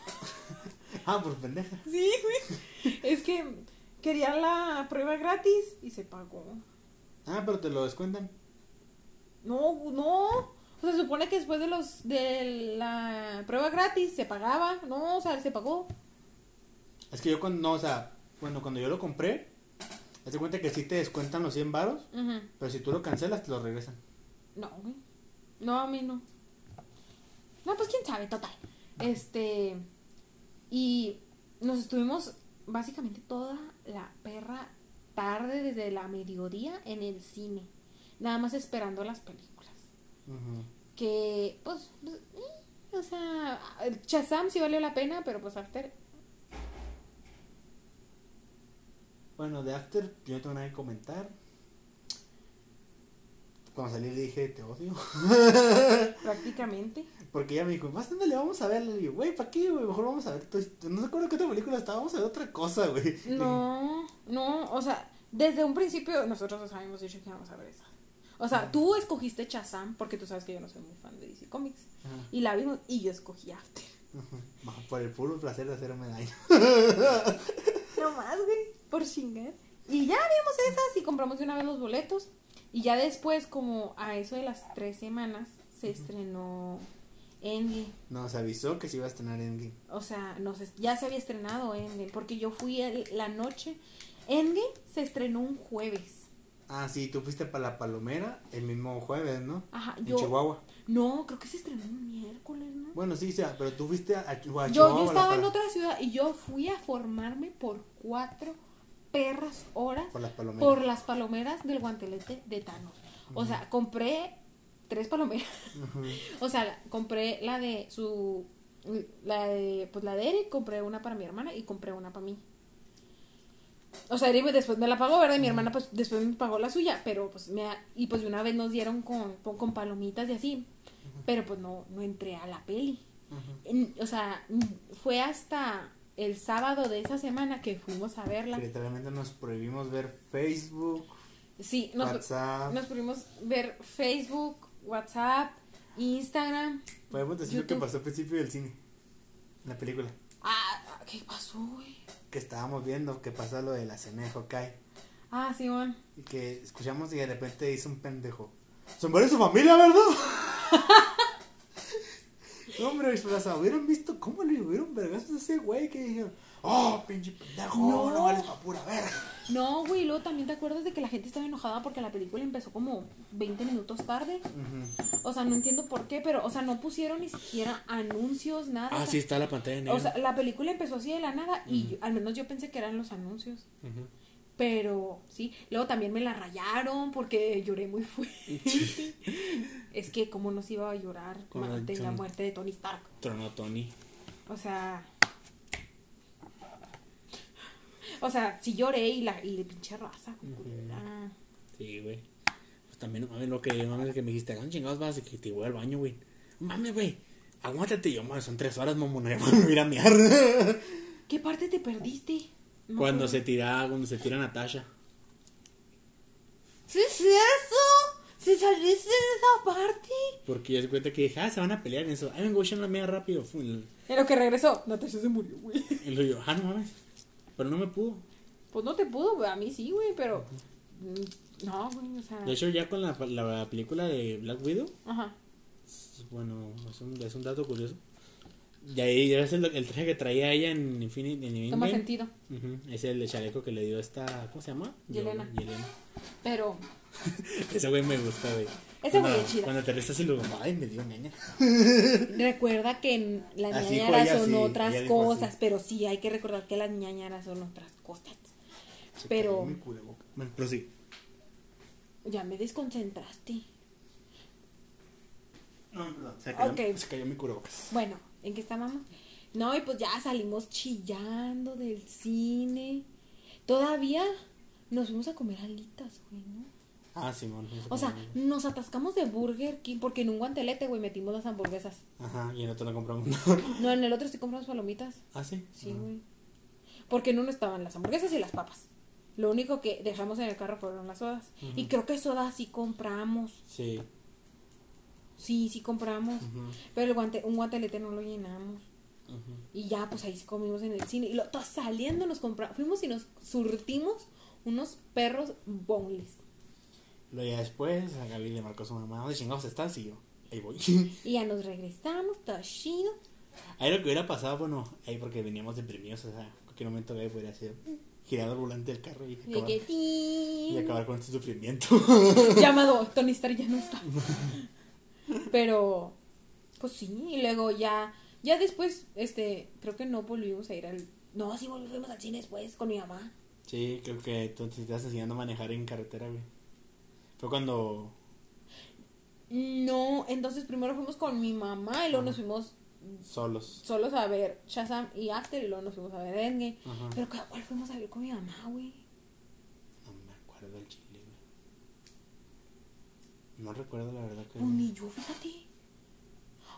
Ah, por pendeja. Sí, güey. Es que quería la prueba gratis y se pagó. Ah, pero te lo descuentan. No, no. O sea, se supone que después de los de la prueba gratis se pagaba. No, o sea, se pagó. Es que yo cuando, no, o sea, bueno, cuando yo lo compré, haz de cuenta que sí te descuentan los 100 varos, pero si tú lo cancelas, te lo regresan. No, güey. No, a mí no. No, pues quién sabe, total. Este. Y nos estuvimos básicamente toda la perra tarde, desde la mediodía, en el cine. Nada más esperando las películas. Que, pues, pues, eh, o sea, el Shazam sí valió la pena, pero pues After. Bueno, de After, yo no tengo nada que comentar. Cuando salí le dije, te odio. Prácticamente. Porque ella me dijo, ¿más dónde le vamos a ver? Le digo, güey, ¿para qué, güey? Mejor vamos a ver. Toy Story". No se acuerdo qué otra película estaba, vamos a ver otra cosa, güey. No, no, o sea, desde un principio nosotros nos habíamos dicho que íbamos a ver esa. O sea, tú escogiste Shazam porque tú sabes que yo no soy muy fan de DC Comics. Ajá. Y la vimos y yo escogí After. Ajá. Por el puro placer de hacerme daño. No más, güey, por chingar. Y ya vimos esas y compramos de una vez los boletos. Y ya después, como a eso de las tres semanas, se estrenó Endgame. Nos avisó que se iba a estrenar Endgame. O sea, no sé, ya se había estrenado Endgame. Porque yo fui el- la noche. Endgame se estrenó un jueves. Ah, sí, tú fuiste para la Palomera el mismo jueves, ¿no? Ajá, En yo. Chihuahua. No, creo que se estrenó un miércoles, ¿no? Bueno, sí, sí, pero tú fuiste a, a Chihuahua. Yo, yo estaba en otra ciudad y yo fui a formarme por cuatro perras horas Por las palomeras. por las palomeras del guantelete de Thanos. O sea, compré tres palomeras. O sea, compré la de su la de pues la de Eric, compré una para mi hermana y compré una para mí. O sea, Eric después me la pagó, ¿verdad? Y mi hermana pues después me pagó la suya, pero pues me y pues de una vez nos dieron con, con, con palomitas y así. Pero pues no no entré a la peli. En- o sea, fue hasta el sábado de esa semana que fuimos a verla. Literalmente nos prohibimos ver Facebook, Sí, nos, WhatsApp. nos pudimos ver Facebook, WhatsApp, Instagram. Podemos decir lo que pasó al principio del cine. En la película. Ah, ¿qué pasó, güey? Que estábamos viendo que pasó lo de la cena de Hawkeye. Ah, Simón. Y que escuchamos y de repente dice un pendejo. Son varios su familia, ¿verdad? hombre, disfrazado. Hubieran visto cómo le hubieron vergas a ese güey que dijeron. Oh, pinche pendejo, No. no, vales pa' pura verga. No, güey, luego también te acuerdas de que la gente estaba enojada porque la película empezó como 20 minutos tarde. Ujú. O sea, no entiendo por qué, pero, o sea, no pusieron ni siquiera anuncios, nada. Ah, o sea, sí, está la pantalla negra. O sea, la película empezó así de la nada y yo- al menos yo pensé que eran los anuncios. Pero sí, luego también me la rayaron porque lloré muy fuerte. es que como nos iba a llorar Con la muerte de Tony Stark. Trono Tony. O sea, O sea, sí lloré y la, y la pinche raza, güey, culera. Sí, güey. Pues también, mames, lo que, mames, que me dijiste, ¿dónde chingados vas? Y que te voy al baño, güey. Mames, güey. Aguántate. Y yo, mames, son tres horas, mamona. Voy a ir a miar. ¿Qué parte te perdiste? Cuando se tira, cuando se tira Natasha. ¿Sí es eso? ¿Se saliste de esa parte? Porque ya se cuenta que dije, ah, se van a pelear en eso. Ay, vengo a echar la mía rápido. En lo que regresó, Natasha se murió, güey. luego yo, ah, no mames. Pero no me pudo. Pues no te pudo, güey. A mí sí, güey, pero. mm, No, güey, o sea. De hecho, ya con la, la película de Black Widow, Ajá. bueno, es un, es un dato curioso. Y ahí ya es el, el traje que traía ella en Infinity. En Toma sentido. Es el chaleco que le dio esta. ¿Cómo se llama? Yelena. Yo- Yelena. Pero. Ese güey me gusta, güey. Ese güey es chido. Cuando aterrizas y luego, ay, me dio ñaña. Recuerda que las Así ñañaras son sí, otras cosas, pero sí hay que recordar que las ñañaras son otras cosas. Se Pero-. Bueno, pero sí. Ya me desconcentraste. No, perdón. Se cayó, Ok. se cayó mi cubrebocas. Bueno, ¿en qué estábamos? No, y pues ya salimos chillando del cine. Todavía nos fuimos a comer alitas, güey, ¿no? Ah, Simón. O sea, nos atascamos de Burger King porque en un guantelete, güey, metimos las hamburguesas. Ajá, y en otro no compramos No, en el otro sí compramos palomitas. ah, sí. Sí, güey. Porque en uno estaban las hamburguesas y las papas. Lo único que dejamos en el carro fueron las sodas. Y creo que sodas sí compramos. Sí. Sí, sí compramos. Pero el guante, un guantelete no lo llenamos. ujú. Y ya, pues ahí sí comimos en el cine. Y lo, todo saliendo nos compramos. Fuimos y nos surtimos unos perros boneless. Luego ya después, a Gaby le marcó a su mamá, ¿dónde chingados estás? Y yo, ahí voy. Y ya nos regresamos, todo chido. ahí lo que hubiera pasado, bueno, ahí porque veníamos deprimidos, o sea, en cualquier momento Gaby podría hacer girar el volante del carro y acabar, y acabar con este sufrimiento. Llamado Tony Stark ya no está. Pero, pues sí, y luego ya, ya después, este, creo que no volvimos a ir al. No, sí volvimos al cine después con mi mamá. sí, creo que tú te estás enseñando a manejar en carretera, güey. Fue cuando... No, entonces primero fuimos con mi mamá y luego nos fuimos Solos. solos a ver Shazam y After y luego nos fuimos a ver Endgame. Ajá. Pero ¿cuál fuimos a ver con mi mamá, güey? No me acuerdo el chile, güey. No recuerdo la verdad que... Pues ni yo, fíjate.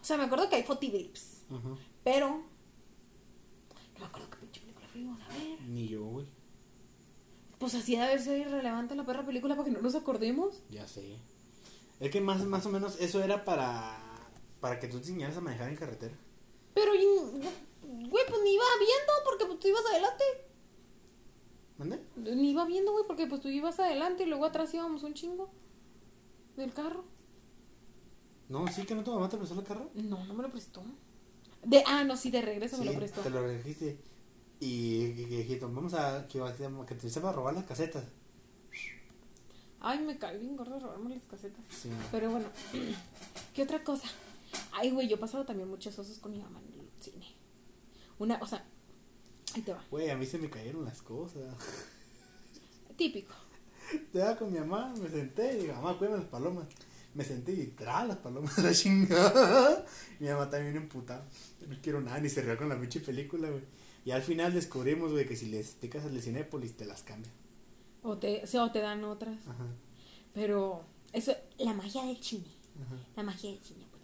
O sea, me acuerdo que hay fotibrips, Ajá. pero no me acuerdo qué pinche película fuimos a ver. Ni yo, güey. Pues así de haber sido irrelevante la perra película para que no nos acordemos. Ya sé. Es que más, más o menos eso era para... Para que tú te enseñaras a manejar en carretera. Pero, güey, pues ni iba viendo porque pues, tú ibas adelante. ¿Mande? Ni iba viendo, güey, porque pues tú ibas adelante y luego atrás íbamos un chingo del carro. No, sí que no tu mamá te prestó el carro. No, no me lo prestó. De, ah, no, sí, de regreso me lo prestó. Te lo registe. Y, y que dijiste, vamos a que, que te sepa robar las casetas. Ay, me cae bien gordo robarme las casetas. Sí. Pero bueno, ¿qué otra cosa? Ay, güey, yo he pasado también muchos osos con mi mamá en el cine. Una, o sea, ahí te va. Güey, a mí se me cayeron las cosas. Típico. Estaba con mi mamá, me senté y digo, mamá, cuídame las palomas. Me senté y tras las palomas la chingada. Mi mamá también emputada. No quiero nada, ni se rió con la pinche película, güey. Y al final descubrimos, güey, que si les te casas de Cinépolis te las cambian. O te, o sea, o te dan otras. Ajá. Pero eso, la magia del cine. Ajá. La magia del cine, güey.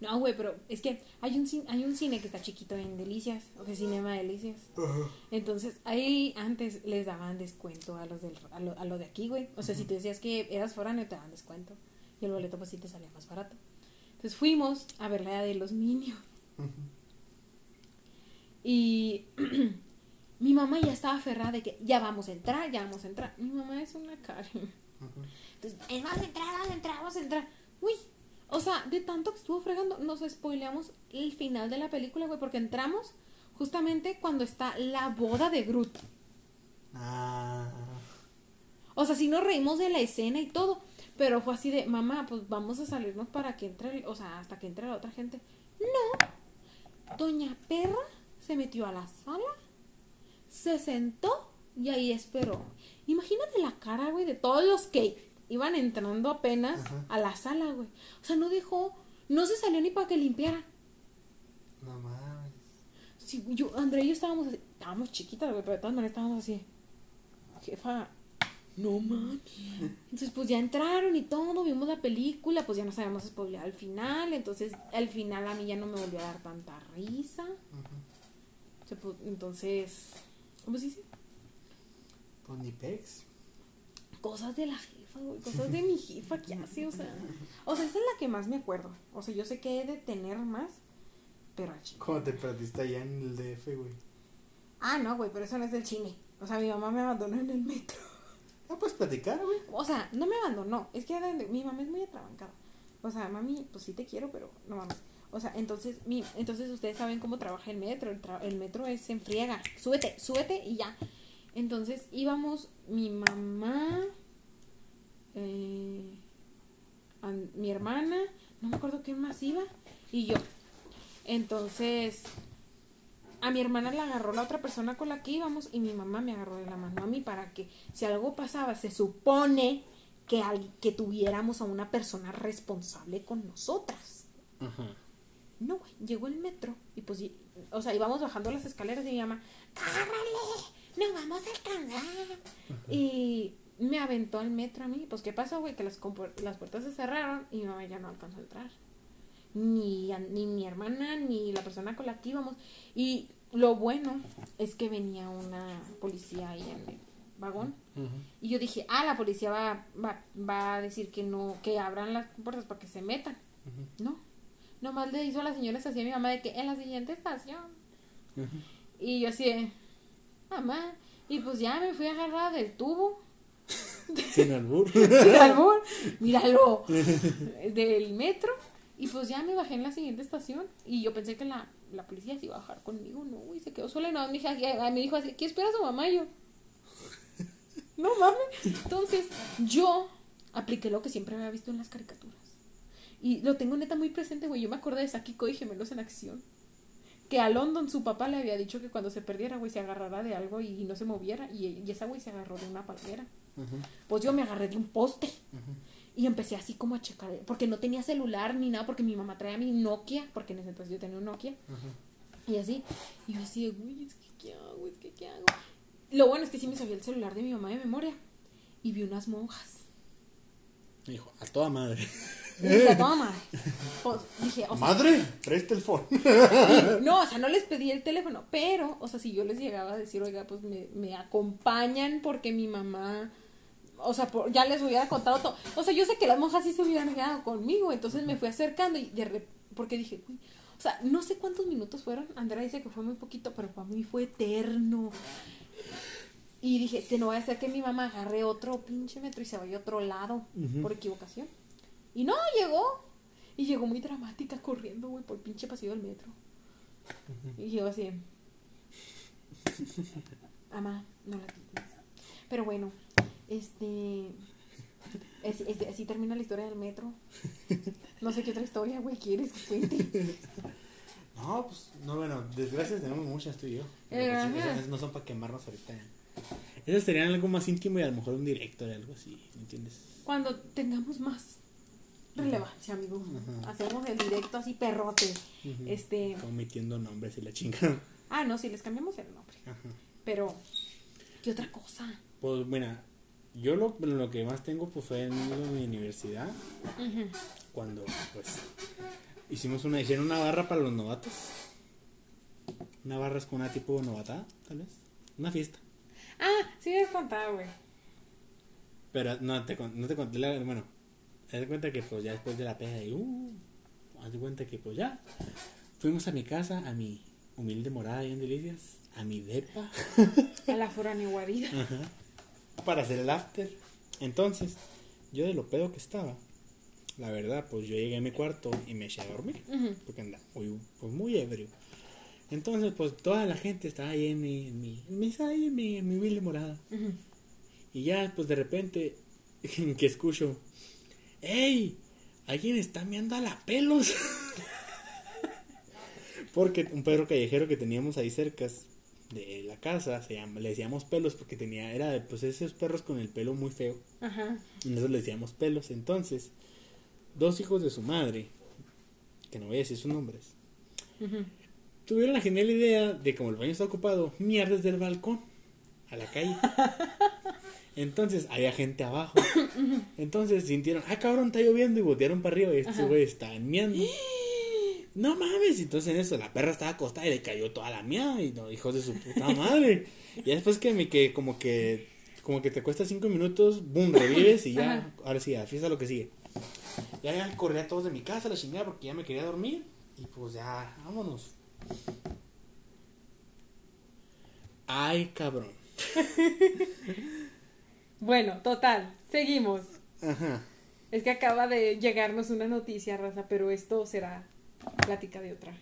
No, güey, pero es que hay un, hay un cine que está chiquito en Delicias, o que Cinema Delicias. Ajá. Entonces, ahí antes les daban descuento a los del, a, lo, a lo de aquí, güey. O sea, si te decías que eras foráneo, te daban descuento. Y el boleto, pues sí te salía más barato. Entonces fuimos a ver la de los Minions. Y mi mamá ya estaba aferrada de que ya vamos a entrar, ya vamos a entrar. Mi mamá es una Karen. Entonces, "Eh, vamos a entrar, vamos a entrar, vamos a entrar. Uy, o sea, de tanto que estuvo fregando, nos spoileamos el final de la película, güey, porque entramos justamente cuando está la boda de Groot. Ah. O sea, sí nos reímos de la escena y todo, pero fue así de, mamá, pues vamos a salirnos para que entre, o sea, hasta que entre la otra gente. No. Doña Perra se metió a la sala, se sentó y ahí esperó. Imagínate la cara, güey, de todos los que iban entrando apenas Ajá. a la sala, güey. O sea, no dejó, no se salió ni para que limpiara. No mames. Sí, yo, André y yo estábamos así, estábamos chiquitas, güey, pero de todas maneras estábamos así. jefa, no manches. Entonces, pues ya entraron y todo, vimos la película, pues ya no sabíamos spoilear al final. Entonces, al final a mí ya no me volvió a dar tanta risa. O pues, entonces, ¿cómo se dice? Pues ni pex. Cosas de la jefa, güey, cosas de mi jefa que hace, o sea. O sea, esa es la que más me acuerdo. O sea, yo sé que he de tener más, pero a chico. ¿Cómo te perdiste allá en el DF, güey? Ah, no, güey, pero eso no es del cine. O sea, mi mamá me abandonó en el metro. Ah, puedes platicar, güey. O sea, no me abandonó. Es que mi mamá es muy atrabancada. O sea, mami, pues sí te quiero, pero no mames. O sea, entonces, mi, entonces ustedes saben cómo trabaja el metro. El, metro es en friega. Súbete, súbete y ya. Entonces íbamos mi mamá, eh, mi hermana, no me acuerdo quién más iba, y yo. Entonces, a mi hermana la agarró la otra persona con la que íbamos y mi mamá me agarró de la mano a mí para que si algo pasaba, se supone que, al- que tuviéramos a una persona responsable con nosotras. Ajá. No, güey, llegó el metro y pues, y- o sea, íbamos bajando las escaleras y mi mamá, ¡cárrale! ¡No vamos a alcanzar! Y me aventó al metro a mí. Pues, ¿qué pasó, güey? Que las, las puertas se cerraron y mi mamá ya no alcanzó a entrar. Ni, ni mi hermana, ni la persona con la que íbamos. Y lo bueno es que venía una policía ahí en el vagón. Y yo dije, ah, la policía va, va, va a decir que no, que abran las puertas para que se metan. No. Nomás le hizo a las señoras así a mi mamá de que en la siguiente estación. Y yo así de, mamá. Y pues ya me fui agarrada del tubo. Sin albur. Sin albur, míralo. Del metro. Y pues ya me bajé en la siguiente estación. Y yo pensé que la, la policía se iba a bajar conmigo. No, y se quedó sola. Y no, mi hija eh, me dijo así, ¿qué espera su mamá? Y yo, no mames. Entonces, yo apliqué lo que siempre había visto en las caricaturas. Y lo tengo neta muy presente, güey. Yo me acordé de Sakiko y Gemelos en Acción. Que a London su papá le había dicho que cuando se perdiera, güey, se agarrara de algo y no se moviera. Y, y esa güey se agarró de una palmera. Pues yo me agarré de un poste. Y empecé así como a checar. Porque no tenía celular ni nada. Porque mi mamá traía mi Nokia. Porque en ese entonces yo tenía un Nokia. Y así. Y yo así, de, güey, es que ¿qué hago? Es que ¿qué hago? Lo bueno es que sí me sabía el celular de mi mamá de memoria. Y vi unas monjas. Dijo, a toda madre. Y dije, toma. Pues, dije, o sea, Madre, presta el phone. No, o sea, no les pedí el teléfono, pero, o sea, si yo les llegaba a decir, oiga, pues me, me acompañan porque mi mamá, o sea, por- ya les hubiera contado todo. O sea, yo sé que las monjas sí se hubieran quedado conmigo, entonces me fui acercando y de rep- porque dije, uy, o sea, no sé cuántos minutos fueron. Andrea dice que fue muy poquito, pero para mí fue eterno. Y dije, que no vaya a ser que mi mamá agarre otro pinche metro y se vaya a otro lado por equivocación. Y no, llegó. Y llegó muy dramática corriendo, güey, por el pinche pasillo del metro. Y yo así. Ama, no la quites. Pero bueno, este. es- es- así termina la historia del metro. No sé qué otra historia, güey, quieres que cuente. No, pues, no, bueno, desgracias tenemos muchas tú y yo. Pero, pues, esas no son para quemarnos ahorita. Esas serían algo más íntimo y a lo mejor un directo de algo así, ¿me entiendes? Cuando tengamos más relevancia, amigo. Hacemos el directo así perrote. Este. Omitiendo nombres y la chingada. Ah, no, sí, les cambiamos el nombre. Ajá. Pero, ¿qué otra cosa? Pues, mira, yo lo, lo que más tengo pues fue en mi universidad. Cuando, pues, hicimos una, hicieron una barra para los novatos. Una barra es con una tipo novata, tal vez. Una fiesta. Ah, sí me has contado, güey. Pero no te, no te conté la. Bueno, haz de cuenta que pues ya después de la peda, y uh, haz de cuenta que pues ya. Fuimos a mi casa, a mi humilde morada ahí en Delicias, a mi depa, A la guarida. para hacer el after. Entonces, yo de lo pedo que estaba, la verdad, pues yo llegué a mi cuarto y me eché a dormir, porque andaba muy, pues, muy ebrio. Entonces, pues toda la gente estaba ahí en mi, en mi, en mi, ahí en mi, en mi humilde morada. Y ya, pues de repente, que escucho, ¡Ey! Alguien está meando a la pelos. porque un perro callejero que teníamos ahí cerca de la casa, se llama, le decíamos pelos porque tenía, era de pues esos perros con el pelo muy feo. Ajá. Y nosotros le decíamos pelos. Entonces, dos hijos de su madre, que no voy a decir sus nombres, tuvieron la genial idea de, como el baño está ocupado, miar desde el balcón a la calle. Entonces había gente abajo. Entonces sintieron, ah, cabrón, está lloviendo y voltearon para arriba y Ajá. güeyes estaban miando. No mames, entonces en eso la perra estaba acostada y le cayó toda la mía y no, hijos de su puta madre. y después que me que como que como que te cuesta cinco minutos, boom, revives y ya, Ajá. ahora sí, a fiesta lo que sigue. Ya, ya corrí a todos de mi casa, la chingada, porque ya me quería dormir. Y pues ya, vámonos. Ay, cabrón. Bueno, total, seguimos. Ajá. Es que acaba de llegarnos una noticia, raza, pero esto será plática de otra.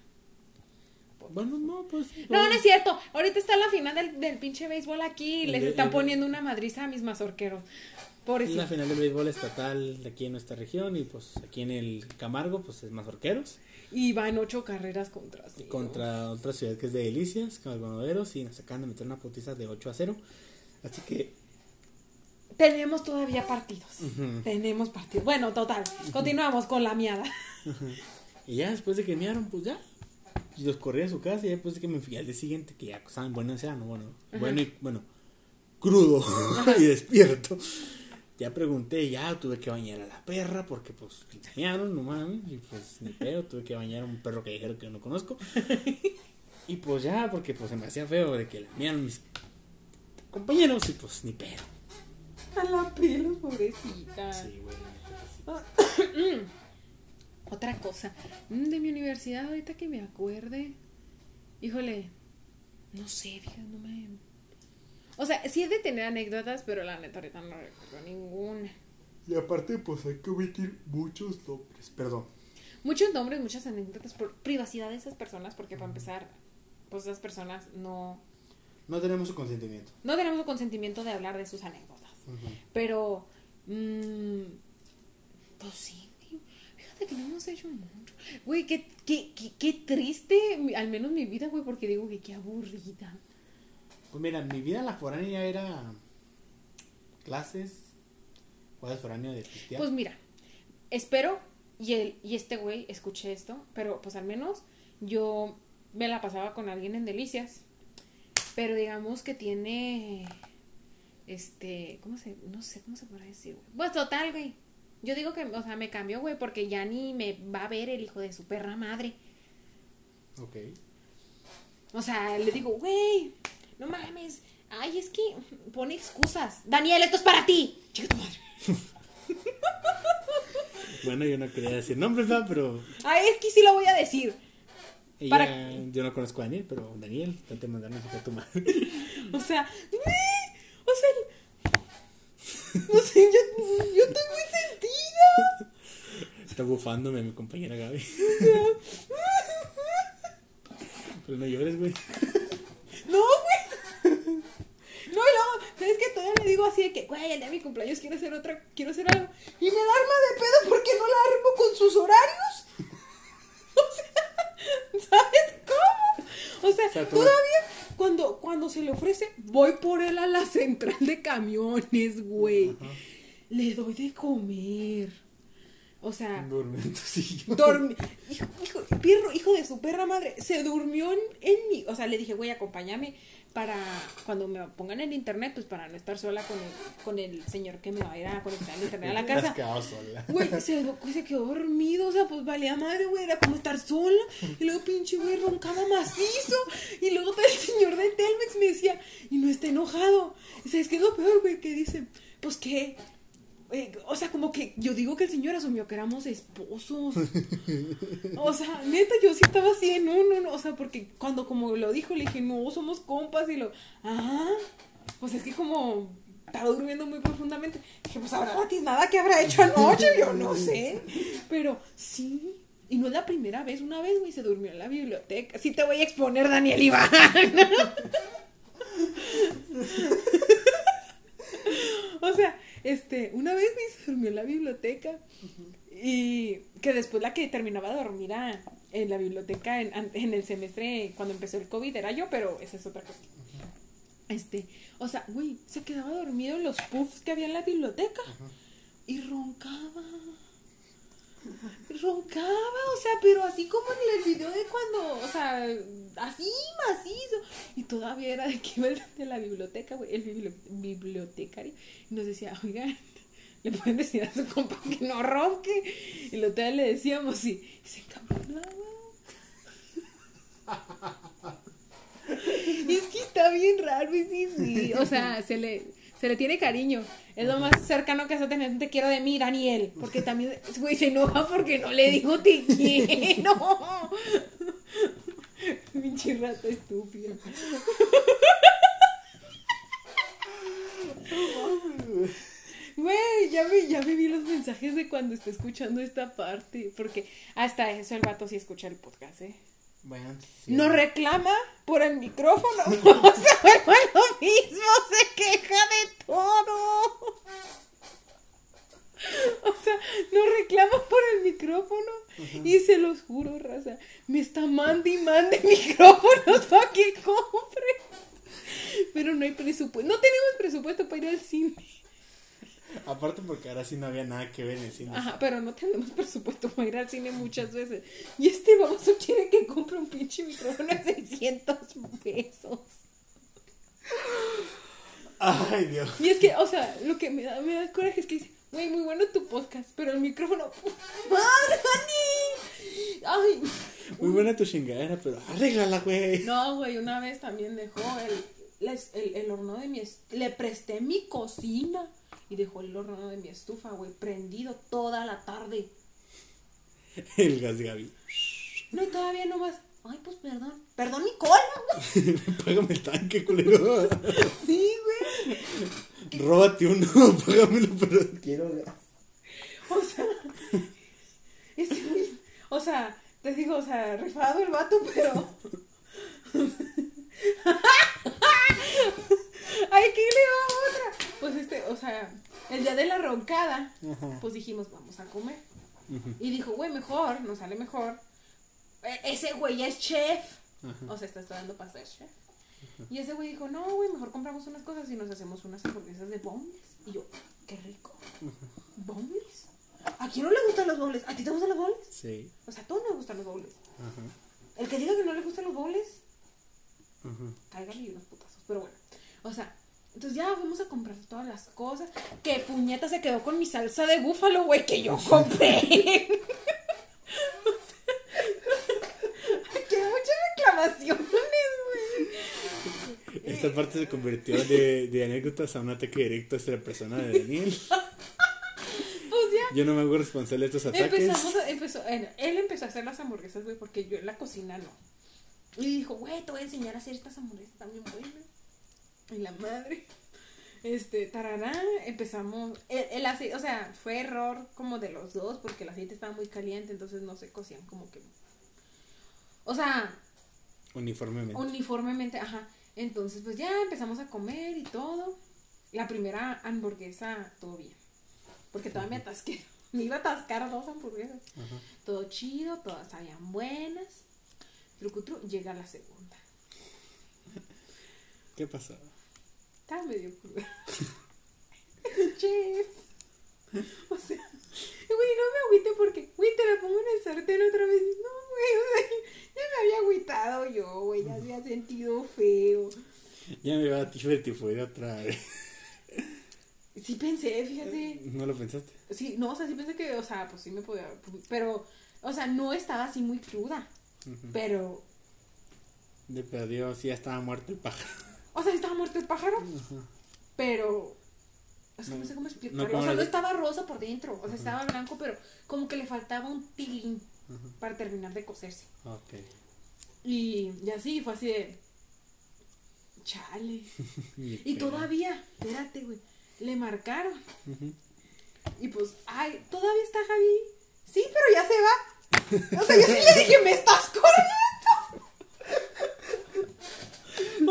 Bueno, no, pues. No, no es cierto. Ahorita está la final del, del pinche béisbol aquí y les están el- poniendo una madriza a mis mazorqueros. Por Es la final del béisbol estatal de aquí en nuestra región y pues aquí en el Camargo pues es Mazorqueros Y van ocho carreras contra sí. contra otra ciudad que es de Delicias, Calgonoderos y nos acaban de meter una putiza de 8 a 0. Así que Tenemos todavía partidos. Tenemos partidos. Bueno, total. Continuamos con la miada. y ya después de que mearon pues ya y los corrí a su casa y después de que me fui al día siguiente que ya estaban bueno no bueno, bueno y bueno, crudo y despierto. Ya pregunté, ya tuve que bañar a la perra porque pues mearon, no mames, y pues ni pedo, tuve que bañar a un perro que dijeron que no conozco. Y pues ya, porque pues se me hacía feo de que la mearon mis compañeros y pues ni pedo. A la pelo, pobrecita. Sí, güey, sí. Otra cosa. mm, De mi universidad, ahorita que me acuerde. Híjole. No sé, fíjate, no me. O sea, sí es de tener anécdotas, pero la neta ahorita no recuerdo ninguna. Y aparte pues hay que omitir muchos nombres, perdón. Muchos nombres, muchas anécdotas por privacidad de esas personas, porque para empezar, pues esas personas no, No tenemos su consentimiento. no tenemos el consentimiento de hablar de sus anécdotas. Pero, mm, pues sí, fíjate que no hemos hecho mucho. Güey, qué, qué, qué, qué triste, al menos mi vida, güey, porque digo que qué aburrida. Pues mira, mi vida en la foránea era clases, juegas foráneo de pistear. Pues mira, espero y, el, y este güey escuche esto, pero pues al menos yo me la pasaba con alguien en Delicias, pero digamos que tiene, este, ¿cómo se, no sé cómo se podrá decir, güey? Pues total, güey. Yo digo que, o sea, me cambió, güey, porque ya ni me va a ver el hijo de su perra madre. ok. O sea, le digo, güey, no mames. Ay, es que pone excusas. Daniel, esto es para ti. Chica tu madre. Bueno, yo no quería decir nombres, ¿verdad? Pero Ay, es que sí lo voy a decir. ella, Para- yo no conozco a Daniel, pero Daniel, te mandaron a tu madre. O sea, güey, o sea, no sé, yo, yo estoy muy sentida. Está bufándome mi compañera Gaby. Pero no llores, güey. No, güey. No, y luego, ¿sabes qué? Todavía le digo así de que, güey, el día de mi cumpleaños quiero hacer otra, quiero hacer algo. Y me da arma de pedo porque no la armo con sus horarios. O sea, ¿sabes cómo? O sea, O sea, tú- todavía cuando, cuando se le ofrece, voy por él a la central de camiones, güey. Le doy de comer. O sea, Duerme en tu sillón. Dormi hijo, hijo, perro, hijo de su perra madre, se durmió en, en mi, o sea, le dije, güey, acompáñame para cuando me pongan en internet, pues para no estar sola con el, con el señor que me va a ir a conectar el internet a la casa. Güey, se, se quedó dormido, o sea, pues valía madre, güey, era como estar sola. Y luego pinche güey roncaba macizo. Y luego el señor de Telmex me decía, y no está enojado. Sabes qué es lo peor, güey, que dice, pues que, eh, o sea, como que yo digo que el señor asumió que éramos esposos. O sea, neta, yo sí estaba así en uno, no, o sea, porque cuando como lo dijo, le dije, no, somos compas, y lo, ah, pues es que como estaba durmiendo muy profundamente, dije, pues habrá nada que habrá hecho anoche, yo no sé, pero sí, y no es la primera vez, una vez, güey, se durmió en la biblioteca, sí te voy a exponer, Daniel Iván. O sea, este, una vez se durmió en la biblioteca y que después la que terminaba de dormir a- en la biblioteca en, en el semestre cuando empezó el COVID era yo, pero esa es otra cosa. Este, o sea, güey, se quedaba dormido en los puffs que había en la biblioteca y roncaba. Roncaba, o sea, pero así como en el video de cuando, o sea, así macizo. Y todavía era de que iba el de la biblioteca, güey, el bibli- bibliotecario. Y nos decía, oigan, le pueden decir a su compa que no ronque. Y lo tal le decíamos y, y se encabronaba. Y es que está bien raro, y sí, sí. O sea, se le, se le tiene cariño. Es lo más cercano que a tener. Te quiero de mí, Daniel. Porque también, güey, se enoja porque no le digo te quiero. Pinche rato estúpido. Güey, ya me, ya me vi los mensajes de cuando está escuchando esta parte. Porque hasta eso el vato sí escucha el podcast, ¿eh? Bueno, sí. No reclama por el micrófono. O sea, lo mismo, se queja de todo. O sea, no reclama por el micrófono. Y se los juro, raza. Me está mande y mande micrófonos para que compre. Pero no hay presupuesto. No tenemos presupuesto para ir al cine. Aparte porque ahora sí no había nada que ver en el cine. Ajá, pero no tenemos presupuesto para ir al cine muchas veces. Y este baboso quiere que compre un pinche micrófono de 600 pesos. Ay, Dios. Y es que, o sea, lo que me da, me da coraje es que dice, güey, muy bueno tu podcast, pero el micrófono. ¡Madre, Dani! Ay. Muy buena tu chingadera, pero arréglala, güey. No, güey, una vez también dejó el, les- el, el horno de mi. Le presté mi cocina y dejó el horno de mi estufa, güey, prendido toda la tarde. El gas Gaby. No, y todavía no más. Ay, pues perdón. Perdón, güey. Págame el tanque, culero. Sí, güey. Róbate uno, págamelo, pero quiero gas. O sea, este güey, o sea, te digo, o sea, rifado el vato, pero. Ay, ¿qué le va otra? Pues este, o sea, el día de la roncada, Ajá. pues dijimos, vamos a comer. Y dijo, güey, mejor, nos sale mejor. E- ese güey ya es chef. O sea, está estudiando para ser chef. Y ese güey dijo, no, güey, mejor compramos unas cosas y nos hacemos unas hamburguesas de bombles. Y yo, qué rico. ¿Bombles? ¿A quién no le gustan los bombles? ¿A ti te gustan los bombles? Sí. O sea, a todos nos gustan los bombles. Ajá. El que diga que no le gustan los bombles, Ajá. cáigale y unos o sea, entonces ya fuimos a comprar todas las cosas. Que puñeta se quedó con mi salsa de búfalo, güey, que yo compré. que muchas reclamaciones, güey. Esta parte se convirtió de, de anécdotas a un ataque directo hacia la persona de Daniel. Pues ya. Yo no me hago responsable de estos ataques. Empezamos a- empezó, eh, él empezó a hacer las hamburguesas, güey, porque yo en la cocina no. Y dijo, güey, te voy a enseñar a hacer estas hamburguesas también buenas. Y la madre. Este, tarará, empezamos. El, el aceite, o sea, fue error como de los dos, porque el aceite estaba muy caliente, entonces no se cocían como que. O sea, Uniformemente. uniformemente, ajá. Entonces, pues ya empezamos a comer y todo. La primera hamburguesa, todo bien. Porque todavía me atasqué. Me iba a atascar dos hamburguesas. Todo chido, todas sabían buenas. Trucutru, llega la segunda. ¿Qué pasó? Estaba medio cruda. Chef. O sea, güey, no me agüite porque, güey, te la pongo en el sartén otra vez. No, güey, o sea, ya me había agüitado yo, güey, ya había sentido feo. Ya me iba a de tifoide otra vez. Sí pensé, fíjate. ¿No lo pensaste? Sí, no, o sea, sí pensé que, o sea, pues sí me podía, pero, o sea, no estaba así muy cruda. Pero, De perdió, sí, ya estaba muerto el pájaro. O sea, estaba muerto el pájaro. Pero, es que no, No, sé cómo explicarlo. no o sea, no estaba rosa por dentro, o sea, estaba blanco, pero como que le faltaba un tilín para terminar de cocerse. Ok. Y, y así, fue así de, chale. Y todavía, espérate, güey, le marcaron. Y pues, ay, ¿todavía está Javi? Sí, pero ya se va. O sea, yo sí le dije, ¿me estás corriendo?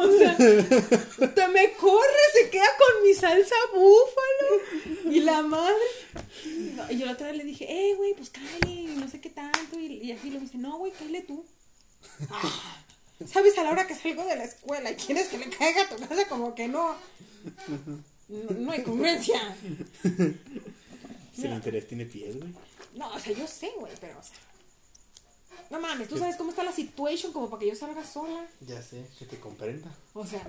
O sea, te me corre, se queda con mi salsa búfalo. Y la madre. Y yo la otra vez le dije, eh, güey, pues cállate, no sé qué tanto. Y, y así lo dice, no, güey, cállate tú. Ah, ¿Sabes a la hora que salgo de la escuela y quieres que le caiga a tu casa? Como que no. No, no hay congruencia. Si el interés tiene pies, güey. No, o sea, yo sé, güey, pero, o sea. No mames, tú sabes cómo está la situation como para que yo salga sola. Ya sé, que te comprenda. O sea,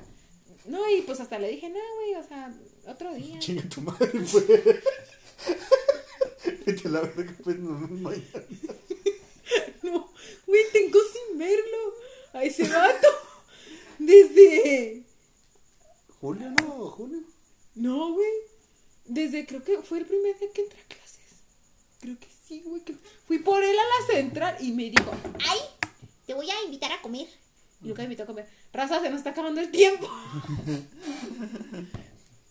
no, y pues hasta le dije, no, güey, o sea, otro día. Chinga tu madre, pues. Vete a la verga, pues vemos mañana. No, güey, tengo sin verlo. A ese vato. Desde. Julio, ¿no? ¿Junio? No, güey. Desde creo que fue el primer día que entré a clases. Creo que sí, güey. que Fui por él a la central y me dijo, Ay, te voy a invitar a comer. Y nunca me invitó a comer. Raza, se nos está acabando el tiempo.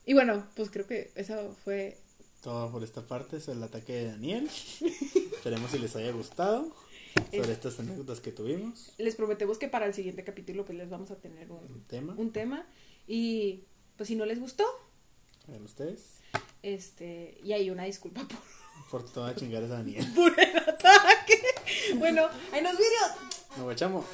y bueno, pues creo que eso fue. Todo por esta parte es el ataque de Daniel. Esperemos si les haya gustado sobre estas anécdotas que tuvimos. Les prometemos que para el siguiente capítulo pues les vamos a tener un, Un tema. un tema. Y pues si no les gustó, Hagan ustedes. este. Y hay una disculpa por, Por toda chingar a Daniel. por el ataque. Bueno, ahí nos vemos. Nos guachamos.